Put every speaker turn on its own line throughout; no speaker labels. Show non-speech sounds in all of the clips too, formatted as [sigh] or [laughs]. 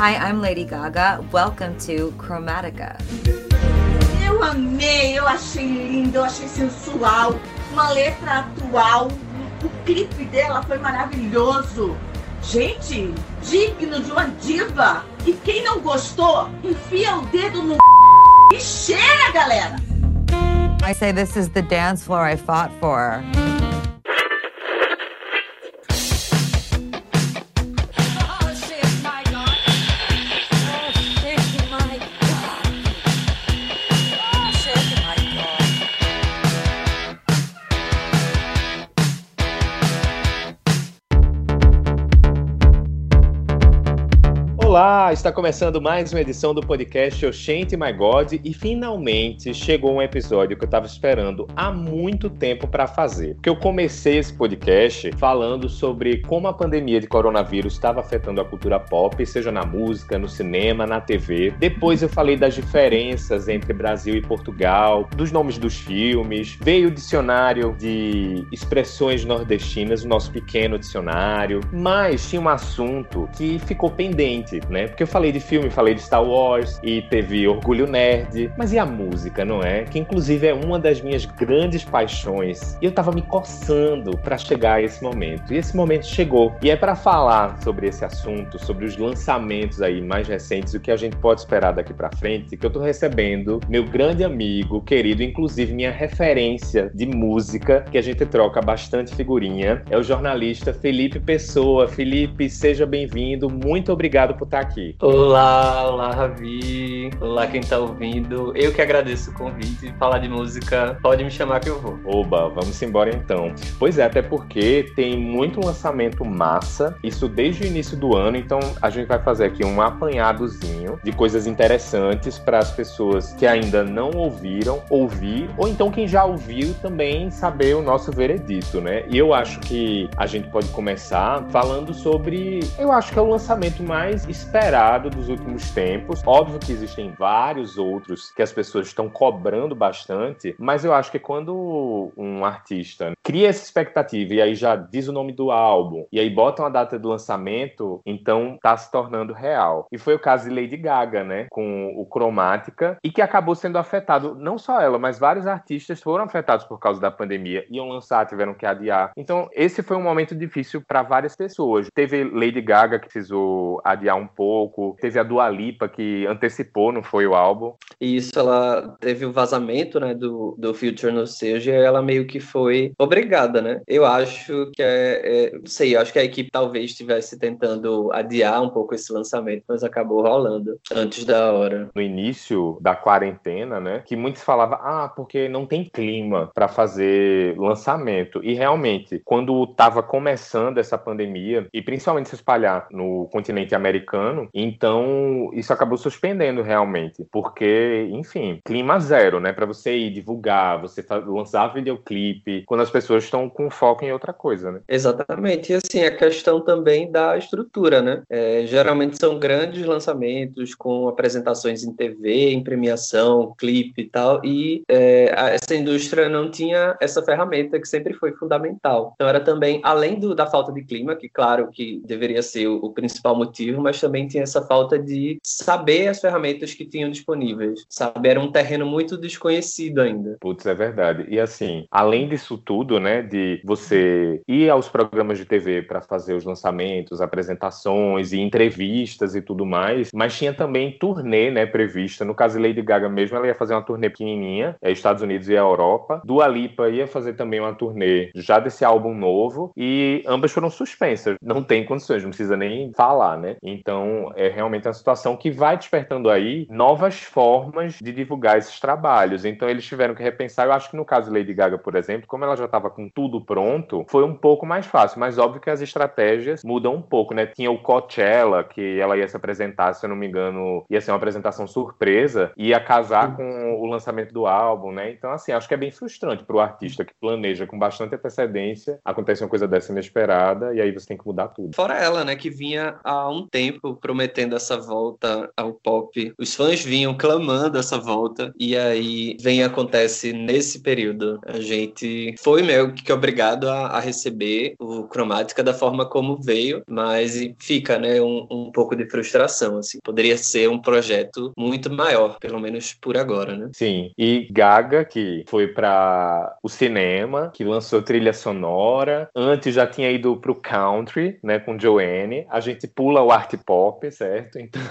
Hi, I'm Lady Gaga. Welcome to Chromatica.
Eu amei, eu achei lindo, eu achei sensual, uma letra atual. O clipe dela foi maravilhoso. Gente, digno de uma diva. E quem não gostou, enfia o dedo no e cheira, galera.
I say this is the dance floor I fought for.
Está começando mais uma edição do podcast Oxente My God e finalmente chegou um episódio que eu estava esperando há muito tempo para fazer. Porque eu comecei esse podcast falando sobre como a pandemia de coronavírus estava afetando a cultura pop, seja na música, no cinema, na TV. Depois eu falei das diferenças entre Brasil e Portugal, dos nomes dos filmes, veio o dicionário de expressões nordestinas, o nosso pequeno dicionário, mas tinha um assunto que ficou pendente né? Porque eu falei de filme, falei de Star Wars e teve Orgulho Nerd, mas e a música, não é? Que inclusive é uma das minhas grandes paixões. E eu tava me coçando para chegar a esse momento. E esse momento chegou. E é para falar sobre esse assunto, sobre os lançamentos aí mais recentes, o que a gente pode esperar daqui para frente, que eu tô recebendo meu grande amigo, querido, inclusive minha referência de música, que a gente troca bastante figurinha, é o jornalista Felipe Pessoa. Felipe, seja bem-vindo. Muito obrigado por estar aqui.
Olá, olá, Ravi. Olá, quem tá ouvindo. Eu que agradeço o convite. Falar de música, pode me chamar que eu vou.
Oba, vamos embora então. Pois é, até porque tem muito lançamento massa, isso desde o início do ano, então a gente vai fazer aqui um apanhadozinho de coisas interessantes para as pessoas que ainda não ouviram ouvir, ou então quem já ouviu também saber o nosso veredito, né? E eu acho que a gente pode começar falando sobre, eu acho que é o lançamento mais esperado dos últimos tempos. Óbvio que existem vários outros que as pessoas estão cobrando bastante, mas eu acho que quando um artista cria essa expectativa e aí já diz o nome do álbum e aí bota uma data de lançamento, então tá se tornando real. E foi o caso de Lady Gaga, né, com o Cromática e que acabou sendo afetado, não só ela, mas vários artistas foram afetados por causa da pandemia, iam lançar, tiveram que adiar. Então, esse foi um momento difícil para várias pessoas. Teve Lady Gaga que precisou adiar um pouco. Teve a Dua Lipa que antecipou, não foi o álbum.
Isso, ela teve o vazamento, né, do, do Future no seja, e ela meio que foi obrigada, né? Eu acho que é, é, não sei, eu acho que a equipe talvez estivesse tentando adiar um pouco esse lançamento, mas acabou rolando antes da hora.
No início da quarentena, né, que muitos falavam, ah, porque não tem clima para fazer lançamento. E realmente, quando estava começando essa pandemia, e principalmente se espalhar no continente americano. Então, isso acabou suspendendo realmente, porque, enfim, clima zero, né? Para você ir divulgar, você lançar videoclipe, quando as pessoas estão com foco em outra coisa, né?
Exatamente. E assim, a questão também da estrutura, né? É, geralmente são grandes lançamentos com apresentações em TV, em premiação, clipe e tal, e é, essa indústria não tinha essa ferramenta que sempre foi fundamental. Então era também, além do, da falta de clima, que claro que deveria ser o, o principal motivo, mas também tinha essa falta de saber as ferramentas que tinham disponíveis. Sabe, era um terreno muito desconhecido ainda.
Putz, é verdade. E assim, além disso tudo, né, de você ir aos programas de TV para fazer os lançamentos, apresentações e entrevistas e tudo mais, mas tinha também turnê, né, prevista. No caso Lady Gaga mesmo, ela ia fazer uma turnê pequenininha, é Estados Unidos e a Europa. Dua Lipa ia fazer também uma turnê já desse álbum novo e ambas foram suspensas. Não tem condições, não precisa nem falar, né? Então é realmente uma situação que vai despertando aí novas formas de divulgar esses trabalhos. Então, eles tiveram que repensar. Eu acho que no caso de Lady Gaga, por exemplo, como ela já estava com tudo pronto, foi um pouco mais fácil. Mas óbvio que as estratégias mudam um pouco, né? Tinha o Coachella, que ela ia se apresentar, se eu não me engano, ia ser uma apresentação surpresa, ia casar com o lançamento do álbum, né? Então, assim, acho que é bem frustrante para o artista que planeja com bastante antecedência, acontece uma coisa dessa inesperada e aí você tem que mudar tudo.
Fora ela, né, que vinha há um tempo tempo prometendo essa volta ao pop. Os fãs vinham clamando amando essa volta. E aí vem e acontece nesse período. A gente foi meio que obrigado a, a receber o Cromática da forma como veio, mas fica, né, um, um pouco de frustração, assim. Poderia ser um projeto muito maior, pelo menos por agora, né?
Sim. E Gaga, que foi para o cinema, que lançou trilha sonora, antes já tinha ido pro country, né, com Joanne. A gente pula o art pop, certo?
Então,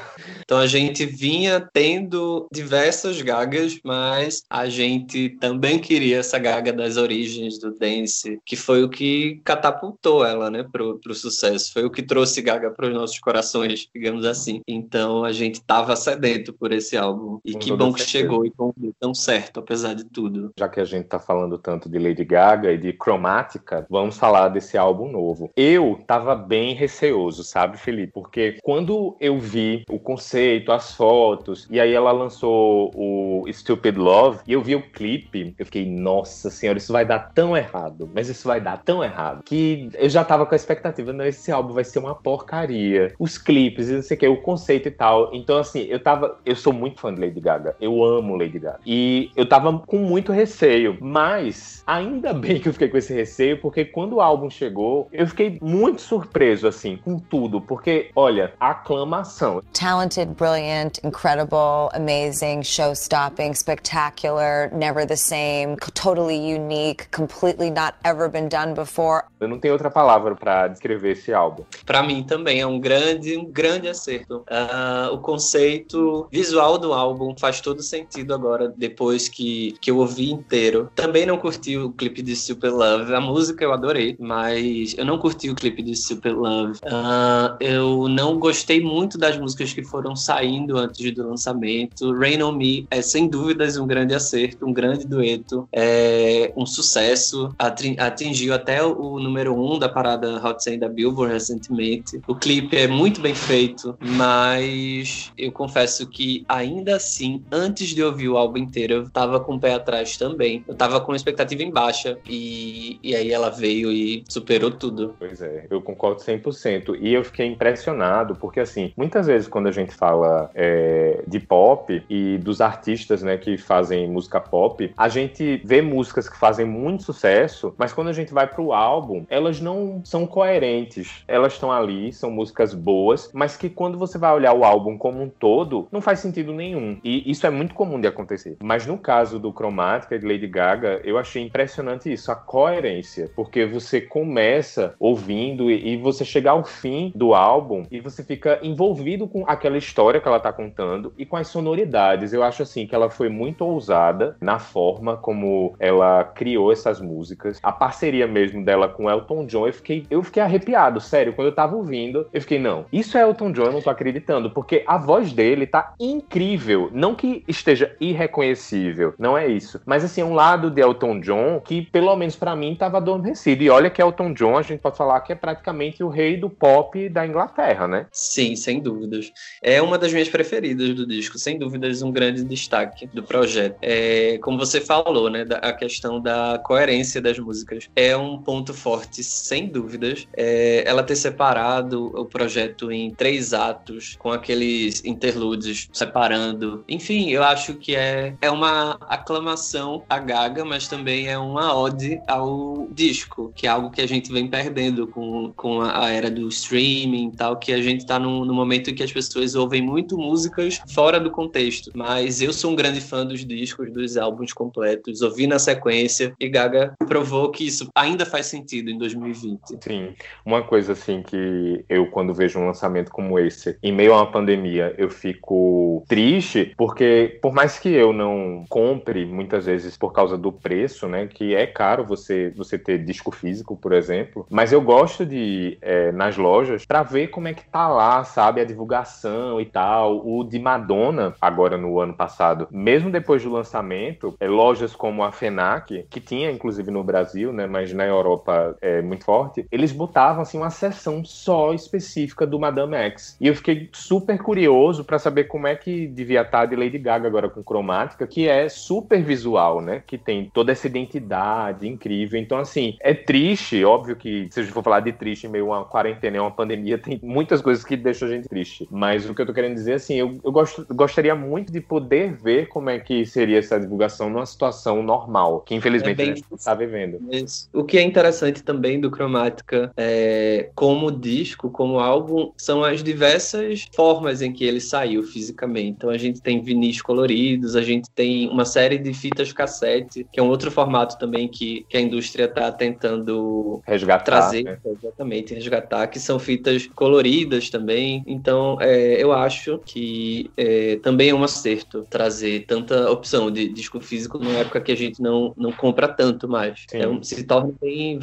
então a gente vinha tendo diversas gagas, mas a gente também queria essa gaga das origens do dance, que foi o que catapultou ela, né, pro, pro sucesso. Foi o que trouxe gaga para os nossos corações, digamos assim. Então a gente tava sedento por esse álbum. E com que bom que chegou e deu tão certo, apesar de tudo.
Já que a gente tá falando tanto de Lady Gaga e de Chromatica, vamos falar desse álbum novo. Eu tava bem receoso, sabe, Felipe? Porque quando eu vi o conceito, as fotos, e aí ela lançou o Stupid Love, e eu vi o clipe, eu fiquei, nossa senhora, isso vai dar tão errado, mas isso vai dar tão errado, que eu já tava com a expectativa, não, esse álbum vai ser uma porcaria. Os clipes, e não sei o que, o conceito e tal. Então, assim, eu tava, eu sou muito fã de Lady Gaga, eu amo Lady Gaga. E eu tava com muito receio, mas ainda bem que eu fiquei com esse receio, porque quando o álbum chegou, eu fiquei muito surpreso, assim, com tudo, porque, olha, aclamação.
Talented, brilliant, incredible, amazing, show-stopping, spectacular, never the same, totally unique, completely not ever been done before.
Eu não tenho outra palavra para descrever esse álbum.
Para mim também é um grande, um grande acerto. Uh, o conceito visual do álbum faz todo sentido agora, depois que, que eu ouvi inteiro. Também não curti o clipe de Super Love. A música eu adorei, mas eu não curti o clipe de Super Love. Uh, eu não gostei muito das músicas que foram saindo antes do lançamento. Rain on Me é sem dúvidas um grande acerto, um grande dueto, é um sucesso. Atingiu até o número um da parada Hot 100 da Billboard recentemente. O clipe é muito bem feito, mas eu confesso que ainda assim, antes de ouvir o álbum inteiro, eu tava com o pé atrás também. Eu tava com expectativa em baixa e, e aí ela veio e superou tudo.
Pois é, eu concordo 100%. E eu fiquei impressionado porque, assim, muitas vezes quando a gente fala é, de pop e dos artistas, né, que fazem música pop, a gente vê músicas que fazem muito sucesso, mas quando a gente vai pro álbum, elas não são coerentes. Elas estão ali, são músicas boas, mas que quando você vai olhar o álbum como um todo, não faz sentido nenhum. E isso é muito comum de acontecer. Mas no caso do Chromatica de Lady Gaga, eu achei impressionante isso, a coerência, porque você começa ouvindo e, você chega ao fim do álbum e você fica envolvido com aquela história que ela tá contando e com as sonoridades. Eu acho assim que ela foi muito ousada na forma como ela criou essas músicas. A parceria mesmo dela com Elton John, eu fiquei, eu fiquei arrepiado, sério. Quando eu tava ouvindo, eu fiquei, não, isso é Elton John, eu não tô acreditando, porque a voz dele tá incrível. Não que esteja irreconhecível, não é isso. Mas assim, é um lado de Elton John que, pelo menos para mim, tava adormecido. E olha que Elton John, a gente pode falar que é praticamente o rei do pop da Inglaterra, né?
Sim, sem dúvidas. É uma das minhas preferidas do disco, sem dúvidas, um grande destaque do projeto. É, como você falou, né, a questão da coerência das músicas é um ponto forte, sem dúvidas. É, ela ter separado o projeto em três atos, com aqueles interlúdios separando. Enfim, eu acho que é, é uma aclamação à Gaga, mas também é uma ode ao disco, que é algo que a gente vem perdendo com, com a, era do streaming e tal, que a gente tá num, num momento em que as pessoas ouvem muito músicas fora do contexto. Mas eu sou um grande fã dos discos, dos álbuns completos, ouvi na sequência e Gaga provou que isso ainda faz sentido em 2020.
Sim, uma coisa assim que eu quando vejo um lançamento como esse, em meio a uma pandemia, eu fico triste porque por mais que eu não compre muitas vezes por causa do preço, né, que é caro você você ter disco físico, por exemplo, mas eu gosto de é, nas lojas para ver como é que tá lá, sabe, a divulgação e tal. O de Madonna agora no ano passado, mesmo depois do lançamento, é, lojas como a Fenac, que tinha inclusive no Brasil, né, mas na Europa é muito forte, eles botavam assim uma seção só específica do Madame X. E eu fiquei super curioso para saber como é que devia estar de Lady Gaga agora com cromática, que é super visual, né? Que tem toda essa identidade incrível. Então, assim, é triste, óbvio que se a gente for falar de triste em meio a uma quarentena, uma pandemia, [laughs] tem muitas coisas que deixam a gente triste. Mas o que eu tô querendo dizer, assim, eu, eu gosto, gostaria muito de poder ver como é que seria essa divulgação numa situação normal, que infelizmente
É
a
bem
gente não está vivendo.
Isso. O que é interessante também do Cromática é, como disco, como álbum, são as diversas formas em que ele saiu fisicamente. Então a gente tem vinis coloridos, a gente tem uma série de fitas cassete, que é um outro formato também que, que a indústria está tentando
Resgatar.
trazer,
né?
exatamente, resgatar, que são fitas coloridas também. Então, é, eu acho que é, também é um acerto trazer tanta opção de disco físico numa época que a gente não, não compra tanto mais. Um- se torna bem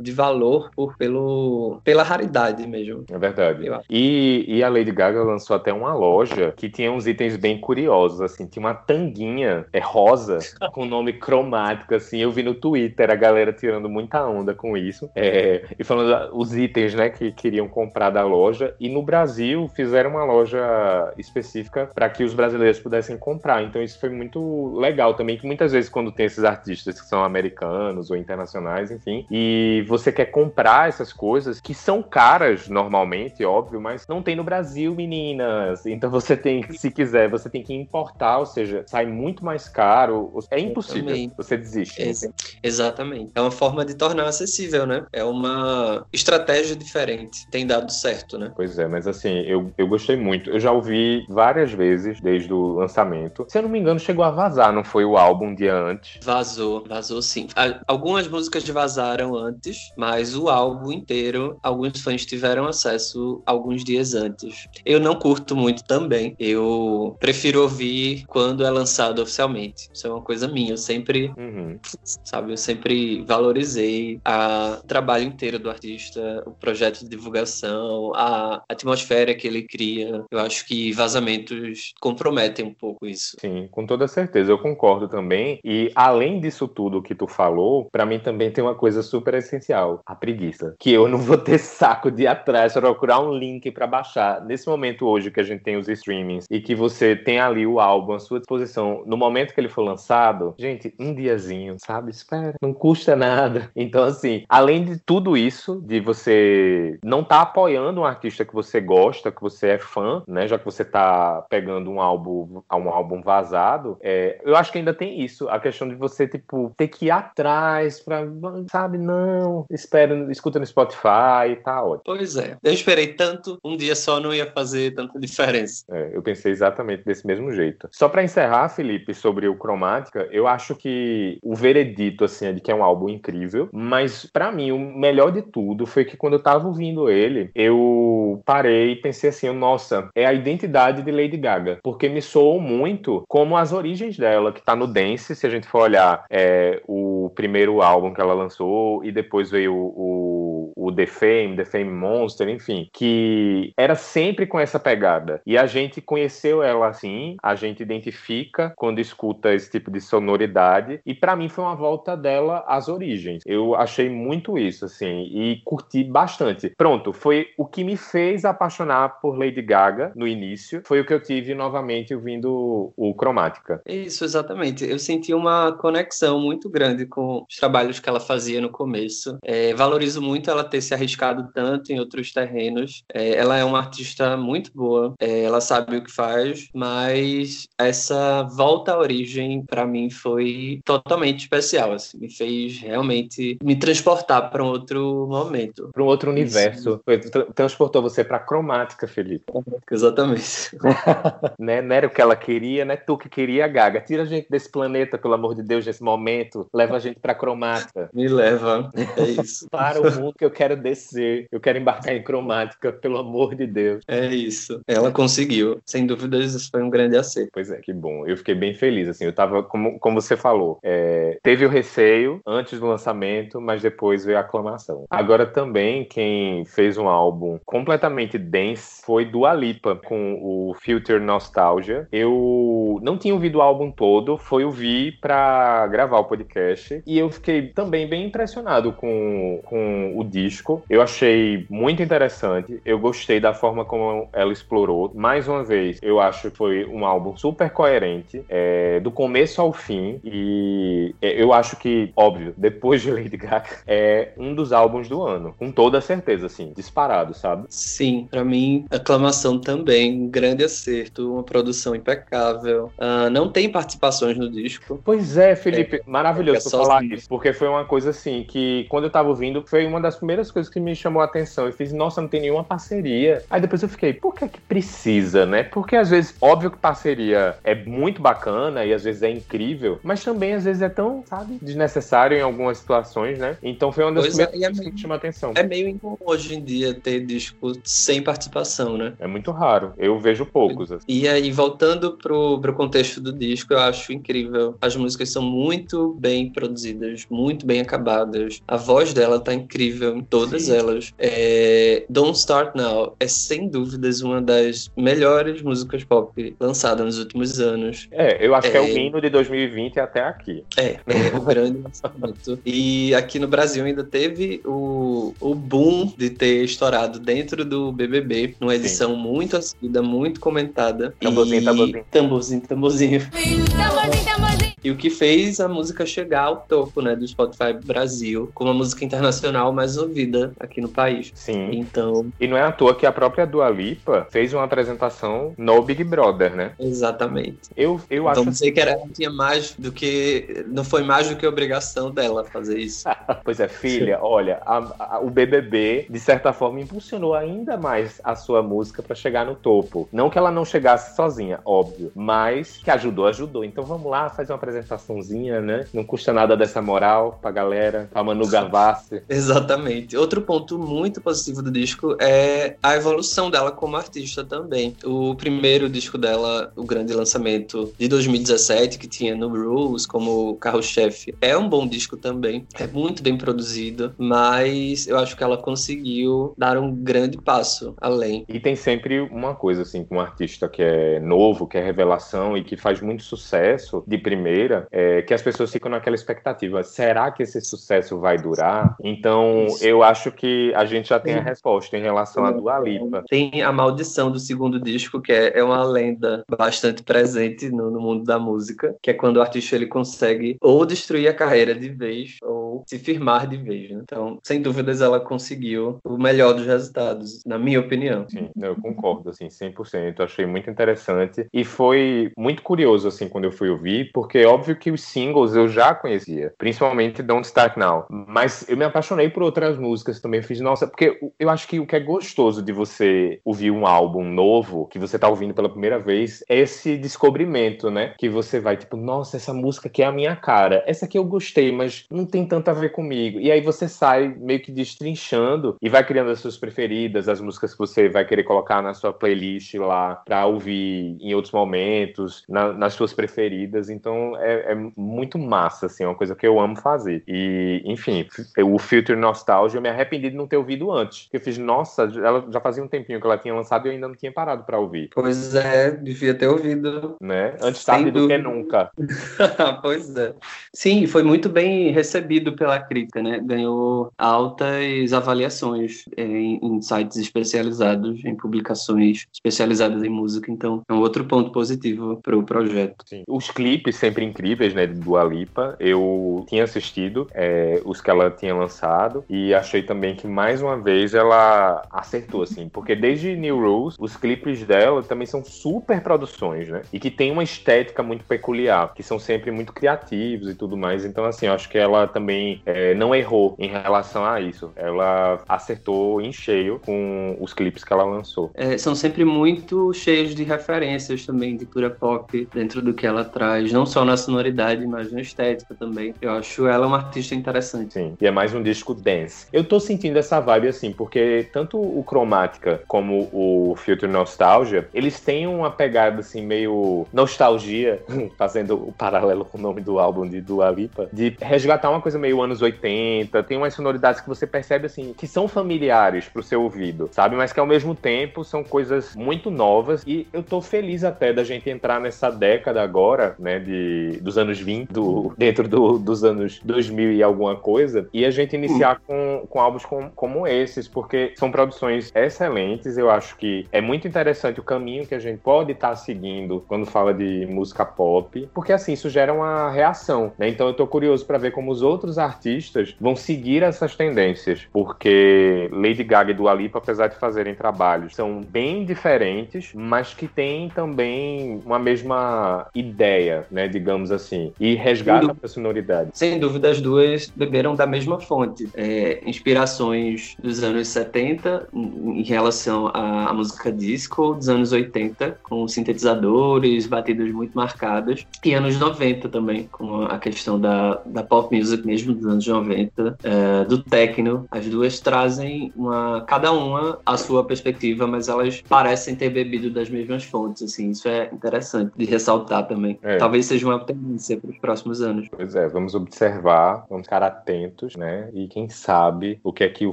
de valor por, pelo, pela raridade mesmo.
É verdade. E, e a Lady Gaga lançou até uma loja que tinha uns itens bem curiosos, assim, tinha uma tanguinha é rosa [laughs] com nome cromático, assim, eu vi no Twitter a galera tirando muita onda com isso, é, e falando da- os itens, né, que queriam comprar da loja, e no Brasil fizeram uma loja específica para que os brasileiros pudessem comprar, então isso foi muito legal também, que muitas vezes quando tem esses artistas que são americanos ou internacionais, enfim, e você quer comprar essas coisas que são caras normalmente, óbvio, mas não tem no Brasil, meninas. Então você tem, se quiser, você tem que importar, ou seja, sai muito mais caro. É impossível.
Exatamente.
Você desiste.
Ex- exatamente. É uma forma de tornar acessível, né? É uma estratégia diferente. Tem dado certo, né?
Pois é, mas assim, eu, eu gostei muito. Eu já ouvi várias vezes desde o lançamento. Se eu não me engano, chegou a vazar, não foi o álbum um dia antes.
Vazou, vazou sim. Algumas músicas vazaram antes, mas o álbum inteiro, alguns fãs tiveram acesso alguns dias antes. Eu não curto muito também. Eu prefiro ouvir quando é lançado oficialmente. Isso é uma coisa minha. Eu sempre,
Uhum.
sabe, eu sempre valorizei a- o trabalho inteiro do artista, o projeto de divulgação, a atmosfera que ele cria. Eu acho que vazamentos comprometem um pouco isso.
Sim, com toda certeza, eu concordo também. E além disso tudo que tu falou, pra mim também tem uma coisa super essencial, a preguiça. Que eu não vou ter [laughs] saco de ir atrás procurar um link pra baixar. Nesse momento hoje que a gente tem os streamings e que você tem ali o álbum à sua disposição, no momento que ele for lançado, gente, um diazinho, sabe? Espera, não custa nada. [laughs] Então assim, além de tudo isso, de você não tá apoiando um artista que você gosta, que você é fã, né? Já que você tá pegando um álbum, um álbum vazado, é, eu acho que ainda tem isso, a questão de você, tipo, ter que ir atrás pra, sabe, não, espera, escuta no Spotify, tá ótimo.
Pois é. Eu esperei tanto, um dia só não ia fazer tanta diferença.
É, eu pensei exatamente desse mesmo jeito. Só pra encerrar, Felipe, sobre o Cromática, eu acho que o veredito, assim, é de que é um álbum incrível, mas pra mim, o melhor de tudo foi que quando eu tava ouvindo ele, eu parei e pensei assim, nossa, é a identidade de Lady Gaga, porque me soou muito como as origens dela, que tá no Dance, se a gente for olhar é, o primeiro álbum que ela lançou, e depois veio o, o The Fame, The Fame Monster, enfim, que era sempre com essa pegada. E a gente conheceu ela assim, a gente identifica quando escuta esse tipo de sonoridade, e pra mim foi uma volta dela às origens. Eu achei muito isso, assim, e curti bastante. Pronto, foi o que me fez apaixonar por Lady Gaga no início, foi o que eu tive novamente ouvindo o Cromática.
Isso, exatamente. Eu senti uma conexão muito grande com os trabalhos que ela fazia no começo. É, valorizo muito ela ter se arriscado tanto em outros terrenos. É, ela é uma artista muito boa, é, ela sabe o que faz, mas essa volta à origem, para mim, foi totalmente especial. Assim, me fez realmente me transportar para um outro momento.
Para um outro universo. Foi- tra- transportou você pra cromática, Felipe.
Exatamente. [laughs]
né? Não era o que ela queria, não é tu que queria, Gaga. Tira a gente desse planeta, pelo amor de Deus, nesse momento. Leva a gente pra cromática.
Me leva. É isso.
Para o mundo que eu quero descer. Eu quero embarcar em cromática, pelo amor de Deus.
É isso. Ela conseguiu. Sem dúvidas, isso foi um grande acerto.
Pois é, que bom. Eu fiquei bem feliz, assim. Eu tava, como, como você falou, é, teve o receio antes do lançamento, mas depois veio a aclamação. Agora também, quem fez um álbum completamente dance foi Dua Lipa, com o Filter Nostalgia. Eu não tinha ouvido o álbum todo, foi ouvir pra gravar o podcast, e eu fiquei também bem impressionado com, com o disco disco. Eu achei muito interessante. Eu gostei da forma como ela explorou. Mais uma vez, eu acho que foi um álbum super coerente, é, do começo ao fim. E é, eu acho que, óbvio, [laughs] depois de Lady Gaga, é um dos álbuns do ano. Com toda certeza, assim, disparado, sabe?
Sim, para mim, aclamação também. Um grande acerto, uma produção impecável. Uh, não tem participações no disco.
Pois é, Felipe, é, maravilhoso é falar isso. Porque foi uma coisa assim que, quando eu tava ouvindo, foi uma das primeiras coisas que me chamou a atenção. Eu fiz, nossa, não tem nenhuma parceria. Aí depois eu fiquei, por que que precisa, né? Porque às vezes, óbvio que parceria é muito bacana e às vezes é incrível, mas também às vezes é tão, sabe, desnecessário em algumas situações, né? Então foi uma das pois é, primeiras é, coisas que me chamou a atenção.
É meio incomum hoje em dia ter disco sem participação, né?
É muito raro. Eu vejo poucos.
Assim. E aí, voltando pro, pro contexto do disco, eu acho incrível. As músicas são muito bem produzidas, muito bem acabadas. A voz dela tá incrível todas Sim. elas. É... Don't Start Now é sem dúvidas uma das melhores músicas pop lançadas nos últimos anos.
É, eu acho é... que é o é. hino de 2020 até aqui.
É, é o [laughs] grande lançamento. E aqui no Brasil ainda teve o, o boom de ter estourado dentro do BBB, numa edição Sim. muito assistida, muito comentada.
Tamborzinho, e... tamborzinho.
Tamborzinho, tamborzinho. Tamborzinho, tamborzinho. E o que fez a música chegar ao topo, né, do Spotify Brasil, como a música internacional mais ouvida aqui no país.
Sim.
Então.
E não é à toa que a própria Dua Lipa fez uma apresentação no Big Brother, né?
Exatamente.
Eu, eu
acho.
Então,
sei que era, tinha mais do que. Não foi mais do que obrigação dela fazer isso. [laughs]
pois é, filha, olha, a, a, o BBB, de certa forma, impulsionou ainda mais a sua música para chegar no topo. Não que ela não chegasse sozinha, óbvio, mas que ajudou, ajudou. Então vamos lá, fazer uma apresentaçãozinha, né? Não custa nada dessa moral pra galera, pra Manu Gavassi. [laughs]
Exatamente. Outro ponto muito positivo do disco é a evolução dela como artista também. O primeiro disco dela, o grande lançamento de 2017, que tinha No Rules como carro-chefe, é um bom disco também. É muito bem produzido, mas eu acho que ela conseguiu dar um grande passo além.
E tem sempre uma coisa, assim, com um artista que é novo, que é revelação e que faz muito sucesso de primeira, é que as pessoas ficam naquela expectativa: será que esse sucesso vai durar? Então, Isso. eu acho que a gente já tem a resposta em relação à Dua Lipa.
Tem a maldição do segundo disco, que é, é uma lenda bastante presente no, no mundo da música, que é quando o artista ele consegue ou destruir a carreira de vez ou se firmar de vez. Né? Então, sem dúvidas, ela conseguiu o melhor dos resultados, na minha opinião.
Sim, eu concordo, assim, 100%. Eu achei muito interessante e foi muito curioso, assim, quando eu fui ouvir, porque é óbvio que os singles eu já conhecia, principalmente Don't Start Now, mas eu me apaixonei por outras músicas também. Fiz, nossa, porque eu acho que o que é gostoso de você ouvir um álbum novo, que você tá ouvindo pela primeira vez, é esse descobrimento, né? Que você vai, tipo, nossa, essa música aqui é a minha cara. Essa aqui eu gostei, mas não tem tanto a ver comigo. E aí você sai meio que destrinchando e vai criando as suas preferidas, as músicas que você vai querer colocar na sua playlist lá pra ouvir em outros momentos, na, nas suas preferidas. Então é, é, muito massa, assim, é uma coisa que eu amo fazer. E, enfim, o Filter Nostalgia eu me arrependi de não ter ouvido antes. Eu fiz, nossa, ela já fazia um tempinho que ela tinha lançado e eu ainda não tinha parado para ouvir.
Pois é, devia ter ouvido.
Né? Antes tarde do que nunca. [laughs]
pois é. Sim, foi muito bem recebido pela crítica, né? Ganhou altas avaliações em, em sites especializados, em publicações especializadas em música, então é um outro ponto positivo para o projeto.
Sim. Os clipes sempre incríveis, né, de Dua Lipa, eu tinha assistido é, os que ela tinha lançado e achei também que mais uma vez ela acertou, assim, porque desde New Rules, os clipes dela também são super produções, né, e que tem uma estética muito peculiar, que são sempre muito criativos e tudo mais, então assim, eu acho que ela também é, não errou em relação a isso, ela acertou em cheio com os clipes que ela lançou.
É, são sempre muito cheios de referências também de cultura pop dentro do que ela traz, não só na sonoridade, mas na estética também. Eu acho ela uma artista interessante.
Sim, e é mais um disco dance. Eu tô sentindo essa vibe assim, porque tanto o Cromática como o Filter Nostalgia, eles têm uma pegada assim meio nostalgia, [laughs] fazendo o paralelo com o nome do álbum de Dua Lipa, de resgatar uma coisa meio meio anos 80, tem umas sonoridades que você percebe assim, que são familiares pro seu ouvido, sabe? Mas que ao mesmo tempo são coisas muito novas e eu tô feliz até da gente entrar nessa década agora, né, de, dos anos 20, do, dentro do, dos anos 2000 e alguma coisa, e a gente iniciar com, com álbuns com, como esses, porque são produções excelentes, eu acho que é muito interessante o caminho que a gente pode estar tá seguindo quando fala de música pop, porque assim, isso gera uma reação, né? Então eu tô curioso para ver como os outros artistas vão seguir essas tendências, porque Lady Gaga e Dua Lipa, apesar de fazerem trabalhos, são bem diferentes, mas que têm também uma mesma ideia, né, digamos assim, e resgatam a sonoridade.
Sem dúvida, as duas beberam da mesma fonte. É, inspirações dos anos 70 em relação à música disco, dos anos 80, com sintetizadores, batidas muito marcadas, e anos 90 também, com a questão da, da pop music mesmo dos anos 90, é, do techno. As duas trazem uma, cada uma a sua perspectiva, mas elas parecem ter bebido das mesmas fontes, assim, isso é interessante de ressaltar também. É. Talvez seja uma tendência para os próximos anos.
Pois é, vamos observar, vamos ficar atentos, né? E quem sabe o que é que o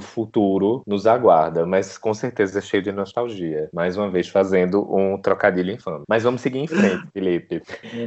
futuro nos aguarda, mas com certeza é cheio de nostalgia. Mais uma vez fazendo um trocadilho infame. Mas vamos seguir em frente, [laughs] Felipe.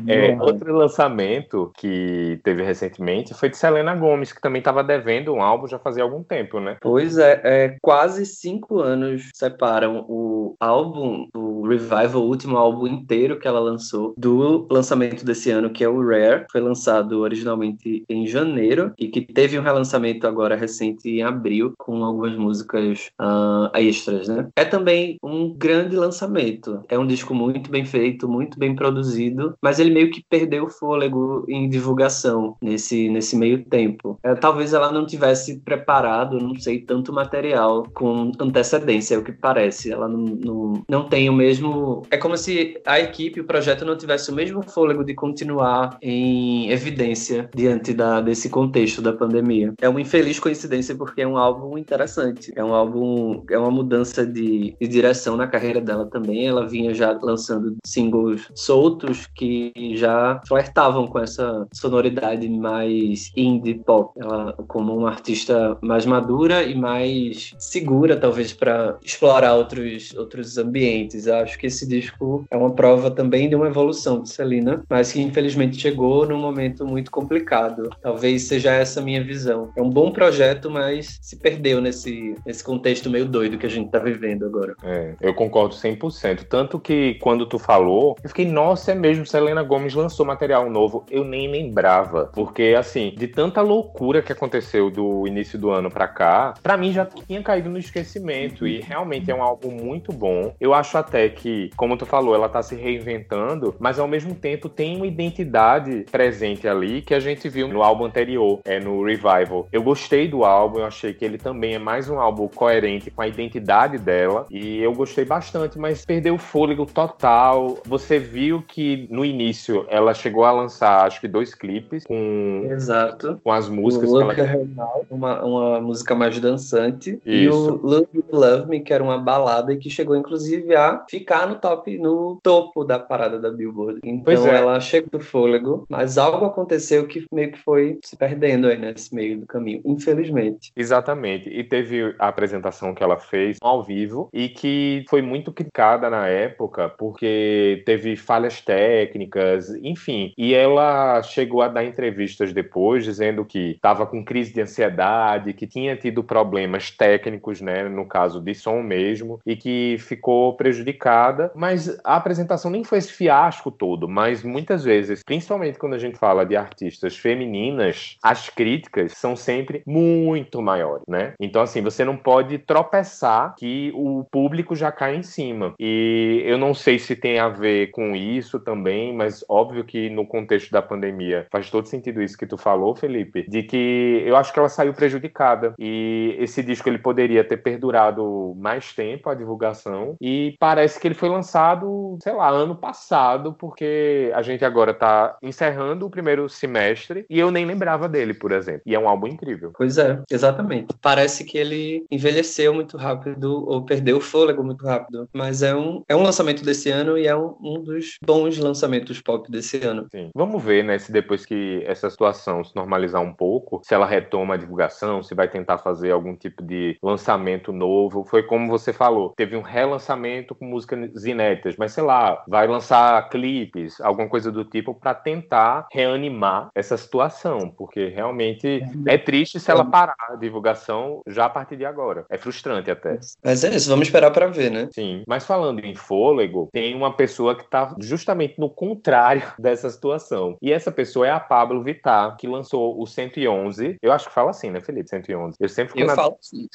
É, é, outro lançamento que teve recentemente foi de Selena Gomes, que também estava devendo um álbum já fazia algum tempo, né?
Pois é, é quase cinco anos separam o álbum, o Revival, o último álbum inteiro que ela lançou, do lançamento desse ano, que é o Rare. Foi lançado originalmente em janeiro e que teve um relançamento agora recente em abril, com algumas músicas uh, extras, né? É também um grande lançamento. É um disco muito bem feito, muito bem produzido, mas ele meio que perdeu o fôlego em divulgação nesse, nesse meio tempo. É, talvez ela não tivesse preparado, não sei, tanto material com antecedência, é o que parece. Ela não, não, não tem o mesmo. É como se a equipe, o projeto, não tivesse o mesmo fôlego de continuar em evidência diante da, desse contexto da pandemia. É uma infeliz coincidência porque é um álbum interessante. É um álbum, é uma mudança de, de direção na carreira dela também. Ela vinha já lançando singles soltos que já flertavam com essa sonoridade mais indie pop. Ela, como uma artista mais madura e mais segura, talvez, para explorar outros, outros ambientes. Eu acho que esse disco é uma prova também de uma evolução de Celina, mas que infelizmente chegou num momento muito complicado. Talvez seja essa a minha visão. É um bom projeto, mas se perdeu nesse, nesse contexto meio doido que a gente tá vivendo agora.
É, eu concordo 100%. Tanto que quando tu falou, eu fiquei, nossa, é mesmo, Selena Gomes lançou material novo. Eu nem lembrava. Porque, assim, de tanta loucura que aconteceu do início do ano pra cá, pra mim já tinha caído no esquecimento. E realmente é um álbum muito bom. Eu acho até que, como tu falou, ela tá se reinventando, mas ao mesmo tempo tem uma identidade presente ali que a gente viu no álbum anterior, é no Revival. Eu gostei do álbum, eu achei que ele também é mais um álbum coerente com a identidade dela e eu gostei bastante, mas perdeu o fôlego total. Você viu que no início ela chegou a lançar acho que dois clipes com
Exato.
com as músicas o
que ela... uma, uma música mais dançante Isso. e o Love, Love Me que era uma balada e que chegou inclusive a ficar no top no topo da parada da Billboard. Então é. ela chegou do fôlego, mas algo aconteceu que meio que foi se perdendo aí nesse meio do caminho, infelizmente.
Exatamente. E teve a apresentação que ela fez ao vivo e que foi muito criticada na época porque teve falhas técnicas, enfim. E ela chegou a dar entrevistas depois dizendo que estava com crise de ansiedade, que tinha tido problemas técnicos, né, no caso de som mesmo, e que ficou prejudicada. Mas a apresentação nem foi esse fiasco todo, mas muitas vezes, principalmente quando a gente fala de artistas femininas, as críticas são sempre muito maiores, né? Então, assim, você não pode tropeçar que o público já cai em cima. E eu não sei se tem a ver com isso também, mas óbvio que no contexto da pandemia faz todo sentido isso que tu falou, Felipe, de que eu acho que ela saiu prejudicada. E esse disco ele poderia ter perdurado mais tempo a divulgação e parece parece que ele foi lançado, sei lá, ano passado, porque a gente agora tá encerrando o primeiro semestre e eu nem lembrava dele, por exemplo. E é um álbum incrível.
Pois é, exatamente. Parece que ele envelheceu muito rápido ou perdeu o fôlego muito rápido, mas é um, é um lançamento desse ano e é um, um dos bons lançamentos pop desse ano.
Sim. Vamos ver, né, se depois que essa situação se normalizar um pouco, se ela retoma a divulgação, se vai tentar fazer algum tipo de lançamento novo. Foi como você falou, teve um relançamento com músicas inéditas, mas sei lá, vai lançar clipes, alguma coisa do tipo para tentar reanimar essa situação, porque realmente é triste se ela parar a divulgação já a partir de agora. É frustrante até.
Mas é isso, vamos esperar para ver, né?
Sim, mas falando em fôlego, tem uma pessoa que tá justamente no contrário [laughs] dessa situação. E essa pessoa é a Pablo Vittar, que lançou o 111. Eu acho que fala assim, né, Felipe? 111. Eu sempre
Eu
na...
falo sim.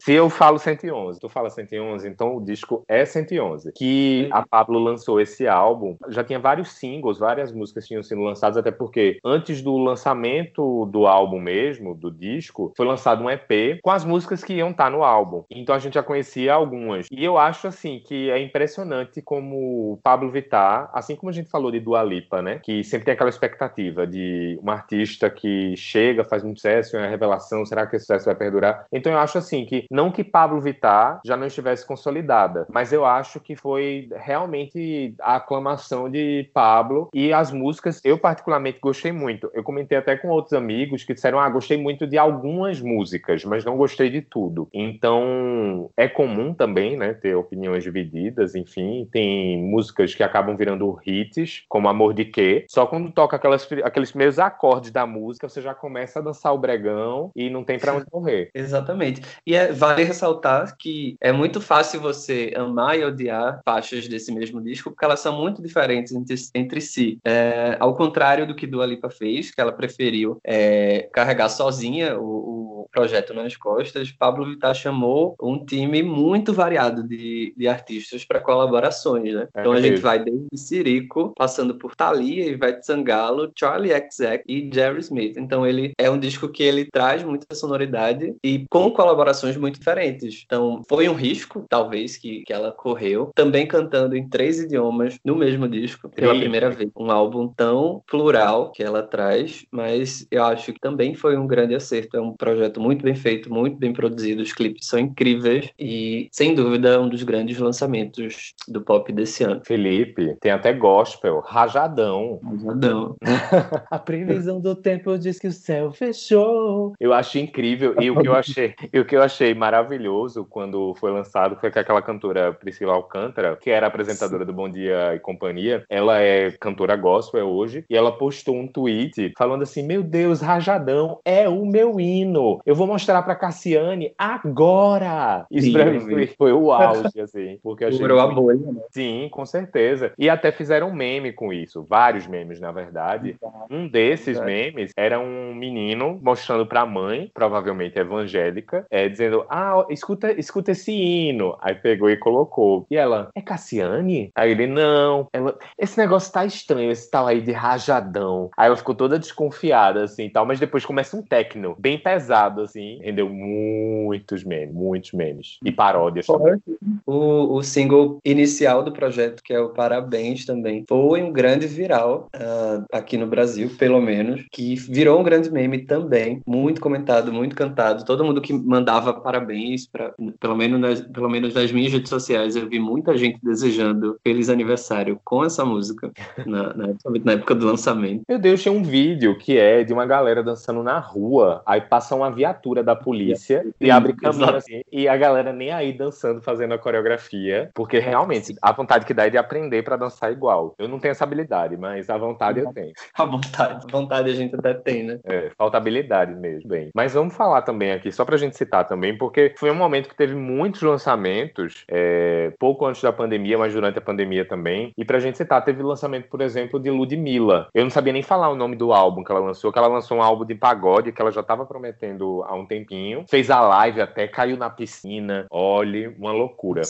Se eu falo 111, tu fala 111, então o disco é 111. Que a Pablo lançou esse álbum, já tinha vários singles, várias músicas tinham sido lançadas, até porque antes do lançamento do álbum mesmo, do disco, foi lançado um EP com as músicas que iam estar no álbum. Então a gente já conhecia algumas. E eu acho, assim, que é impressionante como o Pablo Vittar, assim como a gente falou de Dua Lipa, né? Que sempre tem aquela expectativa de uma artista que chega, faz muito sucesso, é uma revelação, será que esse sucesso vai perdurar? Então eu acho assim que não que Pablo Vittar já não estivesse consolidada, mas eu acho que foi realmente a aclamação de Pablo e as músicas eu particularmente gostei muito. Eu comentei até com outros amigos que disseram: "Ah, gostei muito de algumas músicas, mas não gostei de tudo". Então, é comum também, né, ter opiniões divididas, enfim, tem músicas que acabam virando hits, como Amor de Quê, só quando toca aquelas, aqueles primeiros acordes da música, você já começa a dançar o bregão e não tem pra onde correr. [laughs]
Exatamente. E é, vale ressaltar que é muito fácil você amar e odiar faixas desse mesmo disco, porque elas são muito diferentes entre, entre si. É, ao contrário do que Dua Lipa fez, que ela preferiu é, carregar sozinha o, o, projeto nas costas, Pablo Vittar chamou um time muito variado de, de artistas para colaborações, né?
É
então a gente vai desde Sirico, passando por Thalia, Ivete Sangalo, Charlie XCX e Jerry Smith. Então ele é um disco que ele traz muita sonoridade e com colaborações muito diferentes. Então foi um risco, talvez, que, que ela correu. Também cantando em três idiomas no mesmo disco. Pela primeira vez. Um álbum tão plural que ela traz, mas eu acho que também foi um grande acerto. É um projeto muito bem feito, muito bem produzido. Os clipes são incríveis e, sem dúvida, um dos grandes lançamentos do pop desse ano.
Felipe, tem até gospel, rajadão.
Adão. [laughs]
A previsão do tempo diz que o céu fechou. Eu acho incrível. E o que eu achei, e o que eu achei maravilhoso quando foi lançado foi que aquela cantora Priscila Alcântara, que era apresentadora do Bom Dia e Companhia, ela é cantora gospel hoje, e ela postou um tweet falando assim: Meu Deus, Rajadão é o meu hino. Eu vou mostrar pra Cassiane agora. Isso
Sim,
pra mim foi, o auge, assim. Porque achei
Furou a bolha, né?
Sim, com certeza. E até fizeram um meme com isso. Vários memes, na verdade. Um desses
Exato.
memes era um menino mostrando pra mãe, provavelmente evangélica, é, dizendo: Ah, escuta, escuta esse hino. Aí pegou e colocou. E ela, é Cassiane? Aí ele, não. Ela, esse negócio tá estranho, esse tal aí de rajadão. Aí ela ficou toda desconfiada, assim tal. Mas depois começa um techno bem pesado, assim. Rendeu muitos memes, muitos memes. E paródias também.
O, o single inicial do projeto, que é o Parabéns também, foi um grande viral ah, aqui no Brasil, pelo menos, que virou um grande meme também, muito comentado, muito cantado. Todo mundo que mandava parabéns, pra, pelo, menos nas, pelo menos nas minhas redes sociais, eu vi muita gente desejando feliz aniversário com essa música, [laughs] na, na, na época do lançamento.
Meu Deus, tem um vídeo que é de uma galera dançando na rua, aí passa uma viatura da polícia e abre caminho assim, e a galera nem aí dançando, fazendo a coreografia, porque realmente a vontade que dá é de aprender pra dançar igual. Eu não tenho essa habilidade, mas a vontade eu tenho. [laughs]
A vontade, a vontade a gente até tem, né?
É, falta habilidade mesmo. Bem, mas vamos falar também aqui, só pra gente citar também, porque foi um momento que teve muitos lançamentos, é, pouco antes da pandemia, mas durante a pandemia também. E pra gente citar, teve o lançamento, por exemplo, de Ludmilla. Eu não sabia nem falar o nome do álbum que ela lançou, que ela lançou um álbum de pagode que ela já tava prometendo há um tempinho. Fez a live até, caiu na piscina. Olhe, uma loucura.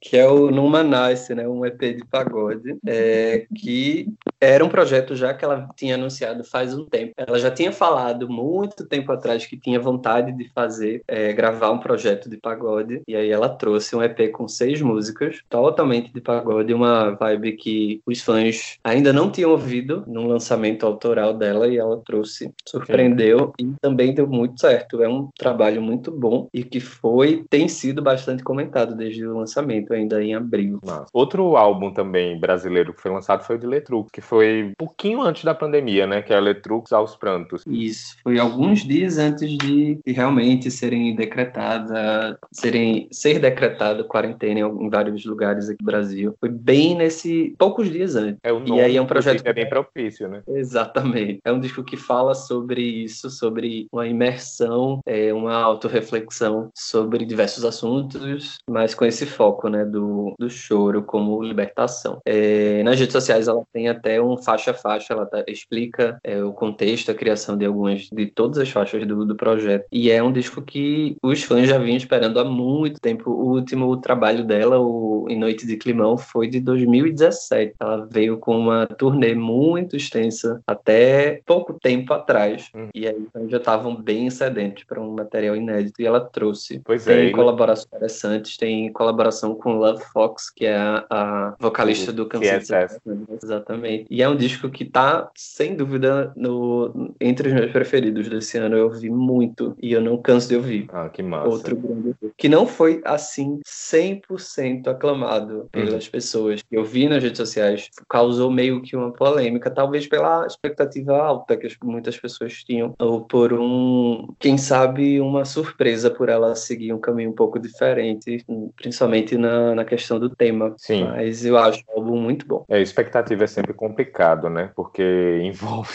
que é o Numa Nice, né? Um EP de pagode, é, que era um projeto já que ela tinha anunciado faz um tempo. Ela já tinha falado muito tempo atrás que tinha vontade de fazer, é, gravar um projeto de pagode, e aí ela trouxe um EP com seis músicas, totalmente de pagode, uma vibe que os fãs ainda não tinham ouvido num lançamento autoral dela, e ela trouxe, surpreendeu e também deu muito certo. É um trabalho muito bom e que foi, tem sido bastante comentado desde o lançamento, ainda em abril.
Nossa. Outro álbum também brasileiro que foi lançado foi o de Letrux, que foi um pouquinho antes da pandemia, né? Que é Letrux aos prantos.
Isso, foi alguns dias antes de, realmente serem decretada, serem ser decretada quarentena em, vários lugares aqui no Brasil. Foi bem nesse poucos dias antes.
É o nome, e aí é um projeto que é bem propício, né?
Exatamente. É um disco que fala sobre isso, sobre uma imersão, é uma autorreflexão sobre diversos assuntos, mas com esse foco, né, do, do choro como libertação. É, nas redes sociais ela tem até um faixa a faixa, ela tá, explica é, o contexto, a criação de algumas, de todas as faixas do, do projeto. E é um disco que os fãs já vinham esperando há muito tempo. O último trabalho dela, o Em Noite de Climão, foi de 2017. Ela veio com uma turnê muito extensa até pouco tempo atrás. Hum. E aí já estavam bem sedentos para um material inédito e ela trouxe.
Pois
tem
é,
colaborações interessantes, tem colaboração com Love Fox, que é a, a vocalista do Kansas. Exatamente. E é um disco que tá, sem dúvida, no, entre os meus preferidos desse ano. Eu ouvi muito e eu não canso de ouvir.
Ah, que massa.
Outro grande que não foi assim 100% aclamado pelas uhum. pessoas que eu vi nas redes sociais. Causou meio que uma polêmica, talvez pela expectativa alta que muitas pessoas tinham, ou por um, quem sabe, uma surpresa por ela seguir um caminho um pouco diferente, principalmente na, na questão do tema.
Sim.
Mas eu acho o álbum muito bom.
É, expectativa é sempre complicado, né? Porque [laughs] envolve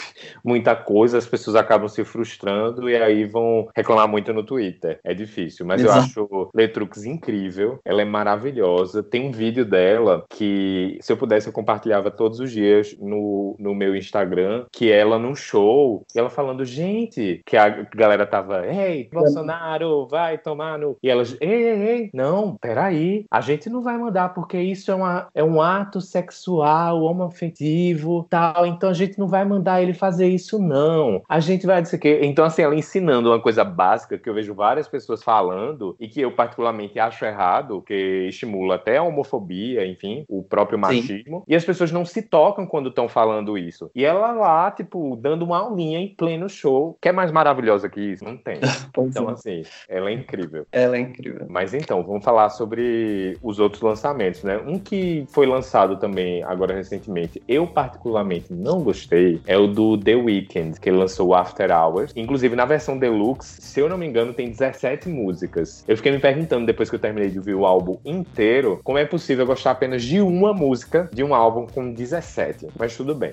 muita coisa, as pessoas acabam se frustrando e aí vão reclamar muito no Twitter. É difícil, mas Exato. eu acho Letrux incrível, ela é maravilhosa. Tem um vídeo dela que, se eu pudesse, eu compartilhava todos os dias no, no meu Instagram, que ela num show, e ela falando, gente, que a galera tava, ei, Bolsonaro, vai tomar no. E elas, ei, ei, ei, não, peraí, a gente não vai mandar porque isso é, uma, é um ato sexual, homoafetivo, tal, então a gente não vai mandar ele fazer isso, não. A gente vai dizer que. Então, assim, ela ensinando uma coisa básica que eu vejo várias pessoas falando e que eu particularmente acho errado, que estimula até a homofobia, enfim, o próprio machismo. Sim. E as pessoas não se tocam quando estão falando isso. E ela lá, tipo, dando uma aulinha em pleno show. Que é mais maravilhosa que isso? Não tem. [laughs] então, assim, ela é incrível.
Ela é incrível.
Mas então, vamos falar sobre os outros lançamentos, né? Um que foi lançado também agora recentemente, eu particularmente não gostei, é o do The Weeknd, que ele lançou After Hours. Inclusive, na versão deluxe, se eu não me engano, tem 17 músicas. Eu fiquei me perguntando, depois que eu terminei de ouvir o álbum inteiro, como é possível gostar apenas de uma música de um álbum com 17. Mas tudo bem.